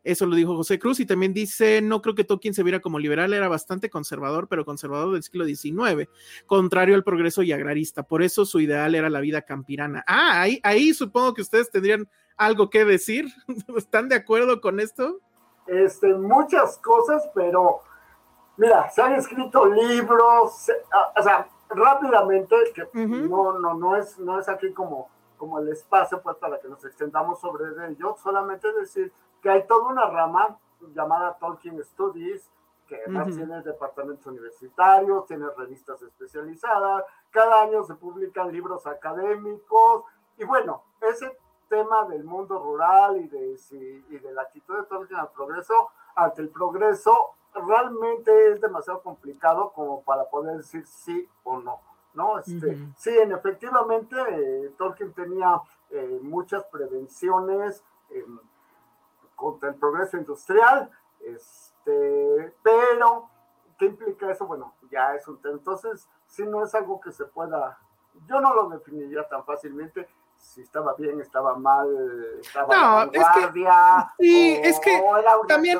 Eso lo dijo José Cruz. Y también dice: No creo que Tolkien se viera como liberal. Era bastante conservador, pero conservador del siglo XIX. Contrario al progreso y agrarista. Por eso su ideal era la vida campirana. Ah, ahí, ahí supongo que ustedes tendrían algo que decir. *laughs* ¿Están de acuerdo con esto? Este, muchas cosas, pero Mira, se han escrito libros, o sea, rápidamente, que no, no, no, es, no es aquí como, como el espacio pues, para que nos extendamos sobre ello, solamente decir que hay toda una rama llamada Tolkien Studies, que tiene departamentos universitarios, tiene revistas especializadas, cada año se publican libros académicos, y bueno, ese tema del mundo rural y de, y de la actitud de Tolkien al progreso, ante el progreso, realmente es demasiado complicado como para poder decir sí o no. ¿no? Este, Sí, en, efectivamente, eh, Tolkien tenía eh, muchas prevenciones em, contra el progreso industrial, este, pero ¿qué implica eso? Bueno, ya es un tema. Entonces, si no es algo que se pueda, yo no lo definiría tan fácilmente, si estaba bien, estaba mal, estaba no, es que, sí, es que también,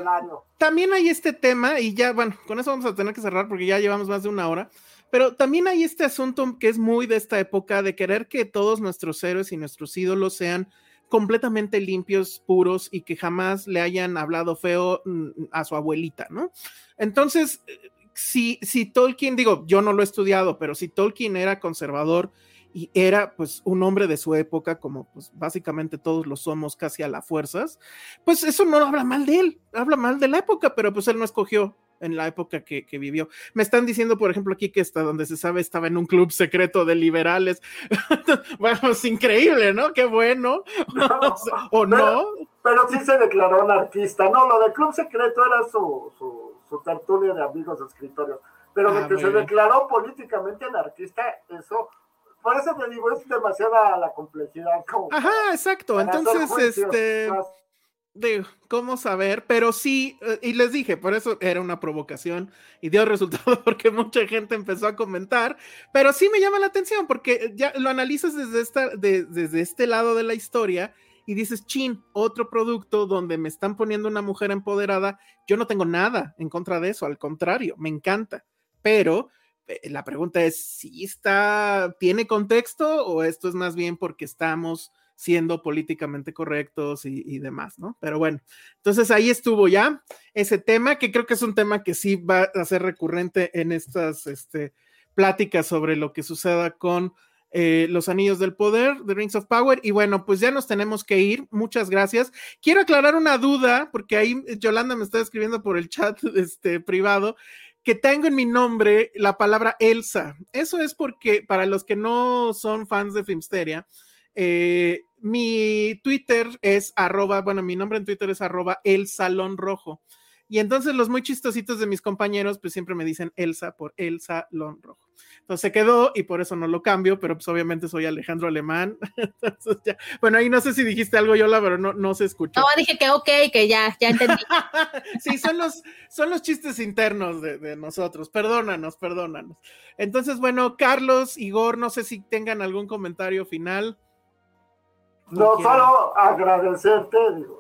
también hay este tema, y ya, bueno, con eso vamos a tener que cerrar porque ya llevamos más de una hora, pero también hay este asunto que es muy de esta época de querer que todos nuestros héroes y nuestros ídolos sean completamente limpios, puros y que jamás le hayan hablado feo mm, a su abuelita, ¿no? Entonces, si, si Tolkien, digo, yo no lo he estudiado, pero si Tolkien era conservador, y era pues un hombre de su época, como pues básicamente todos lo somos casi a las fuerzas, pues eso no habla mal de él, habla mal de la época, pero pues él no escogió en la época que, vivió. Me están diciendo, por ejemplo, aquí que hasta donde se sabe estaba en un club secreto de liberales. *laughs* bueno, es increíble, ¿no? Qué bueno. *laughs* ¿O no? Pero sí se declaró anarquista. No, lo del club secreto era su, su, su tertulia de amigos de escritorios pero de ah, que se declaró políticamente anarquista, eso por eso te digo, es demasiada la complejidad. Ajá, exacto. Entonces, este, de cómo saber, pero sí, eh, y les dije, por eso era una provocación y dio *laughs* resultado porque mucha gente empezó a comentar, pero sí me llama la atención porque ya lo analizas desde, esta, desde este lado de la historia y dices, chin, otro producto donde me están poniendo una mujer empoderada, yo no tengo nada en contra de eso, al contrario, me encanta, pero la pregunta es si está, tiene contexto o esto es más bien porque estamos siendo políticamente correctos y, demás, ¿no? Pero bueno, entonces ahí estuvo ya ese tema, que creo que es un tema que sí va a ser recurrente en estas este, pláticas sobre lo que suceda con eh, los anillos del poder, The Rings of Power. Y bueno, pues ya nos tenemos que ir. Muchas gracias. Quiero aclarar una duda, porque ahí Yolanda me está escribiendo por el chat *laughs* este, privado que tengo en mi nombre la palabra Elsa. Eso es porque para los que no son fans de Filmsteria, eh, mi Twitter es arroba, bueno, mi nombre en Twitter es arroba el salón rojo. Y entonces los muy chistositos de mis compañeros, pues siempre me dicen Elsa por el salón rojo. Entonces se quedó y por eso no lo cambio, pero pues obviamente soy Alejandro Alemán. *laughs* Bueno, ahí no sé si dijiste algo, Yola, pero no, no se escuchó. No, dije que ok, que ya, ya entendí. *laughs* sí, son los, son los chistes internos de, de, nosotros. Perdónanos, perdónanos. Entonces, bueno, Carlos, Igor, no sé si tengan algún comentario final. No, solo agradecerte,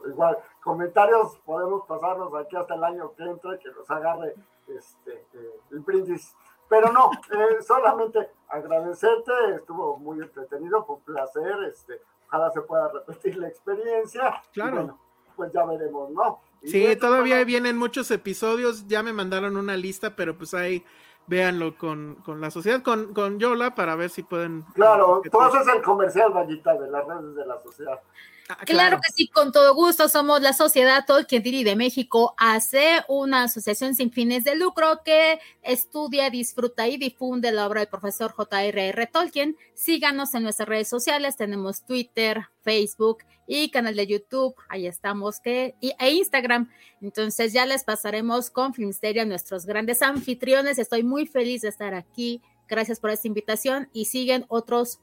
igual, comentarios podemos pasarnos aquí hasta el año que entra, que nos agarre este, eh, el brindis pero no, eh, solamente agradecerte, estuvo muy entretenido, fue un placer, este, ojalá se pueda repetir la experiencia. Claro. pues ya veremos, ¿no? sí, todavía vienen muchos episodios, ya me mandaron una lista, pero pues ahí véanlo con, con la sociedad, con, con Yola, para ver si pueden. Claro, todo eso es el comercial, Vallita, de las redes de la sociedad. Ah, claro. que sí, con todo gusto. Somos la Sociedad Tolkien de México, hace una asociación sin fines de lucro que estudia, disfruta y difunde la obra del profesor J.R.R. Tolkien. Síganos en nuestras redes sociales, tenemos Twitter, Facebook y canal de YouTube, ahí estamos, que, y, e Instagram. Entonces ya les pasaremos con Filmsteria nuestros grandes anfitriones. Estoy muy feliz de estar aquí. Gracias por esta invitación y siguen otros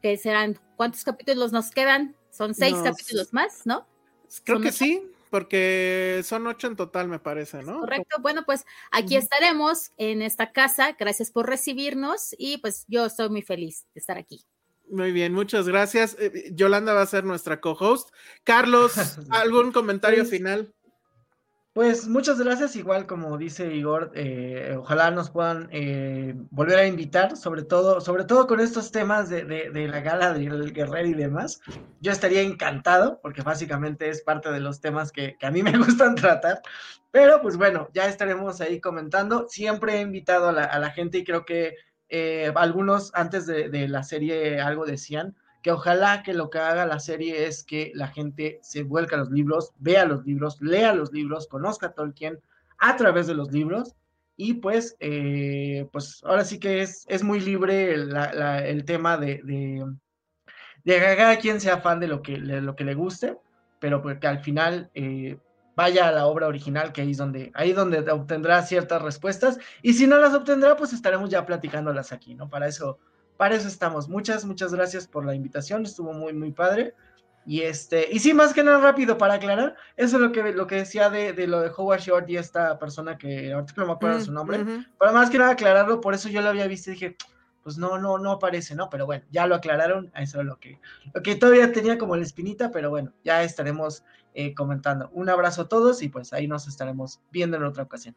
que serán, ¿cuántos capítulos nos quedan? Son seis capítulos más, ¿no? Creo que sí, porque son ocho en total, me parece, ¿no? Correcto. Bueno, pues aquí estaremos en esta casa. Gracias por recibirnos y pues yo estoy muy feliz de estar aquí. Muy bien, muchas gracias. Eh, Yolanda va a ser nuestra co-host. Carlos, *laughs* ¿algún comentario pues, final? Pues muchas gracias, igual como dice Igor, eh, ojalá nos puedan eh, volver a invitar, sobre todo, sobre todo con estos temas de, la gala del guerrero y demás. Yo estaría encantado, porque básicamente es parte de los temas que, a mí me *laughs* gustan tratar, pero pues bueno, ya estaremos ahí comentando. Siempre he invitado a la, a la gente y creo que eh, algunos antes de la serie algo decían, que ojalá que lo que haga la serie es que la gente se vuelca a los libros, vea los libros, lea los libros, conozca a Tolkien a través de los libros y pues, eh, pues ahora sí que es, es muy libre el tema de, de, de, cada quien sea fan de lo que, lo que le guste, pero porque al final eh, vaya a la obra original, que ahí es donde, ahí donde obtendrá ciertas respuestas, y si no las obtendrá, pues estaremos ya platicándolas aquí, ¿no? Para eso, para eso estamos. Muchas, muchas gracias por la invitación, estuvo muy, muy padre. Y este, y sí, más que nada rápido para aclarar, eso es lo que, lo que decía de, de lo de Howard Short y esta persona que ahorita no me acuerdo su nombre, para más que nada aclararlo, por eso yo lo había visto y dije, pues no, no, no aparece, ¿no? Pero bueno, ya lo aclararon, eso es lo que, lo que todavía tenía como la espinita, pero bueno, ya estaremos eh, comentando. Un abrazo a todos y pues ahí nos estaremos viendo en otra ocasión.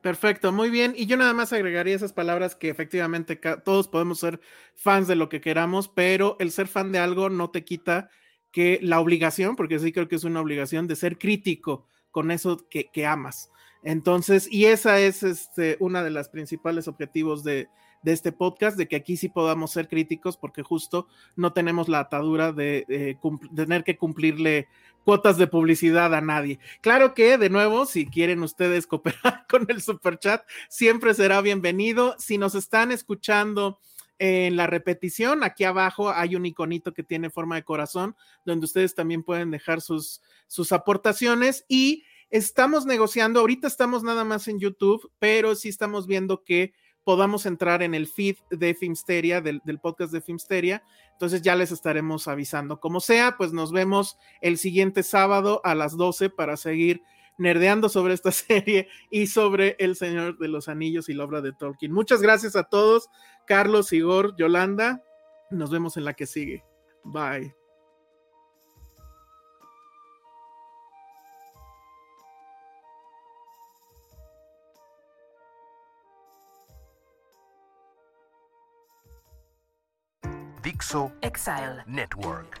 Perfecto, muy bien. Y yo nada más agregaría esas palabras que efectivamente todos podemos ser fans de lo que queramos, pero el ser fan de algo no te quita que la obligación, porque sí creo que es una obligación de ser crítico con eso que, amas. Entonces, y esa es este, una de las principales objetivos de, de este podcast, de que aquí sí podamos ser críticos, porque justo no tenemos la atadura de, tener que cumplirle cuotas de publicidad a nadie. Claro que, de nuevo, si quieren ustedes cooperar *laughs* con el super chat, siempre será bienvenido. Si nos están escuchando en la repetición, aquí abajo hay un iconito que tiene forma de corazón, donde ustedes también pueden dejar sus, sus aportaciones y estamos negociando, ahorita estamos nada más en YouTube, pero sí estamos viendo que podamos entrar en el feed de Filmsteria, del, del, podcast de Filmsteria. Entonces ya les estaremos avisando. Como sea, pues nos vemos el siguiente sábado a las 12 para seguir nerdeando sobre esta *laughs* serie y sobre El Señor de los Anillos y la obra de Tolkien. Muchas gracias a todos, Carlos, Igor, Yolanda. Nos vemos en la que sigue. Bye. Exile Network.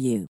you.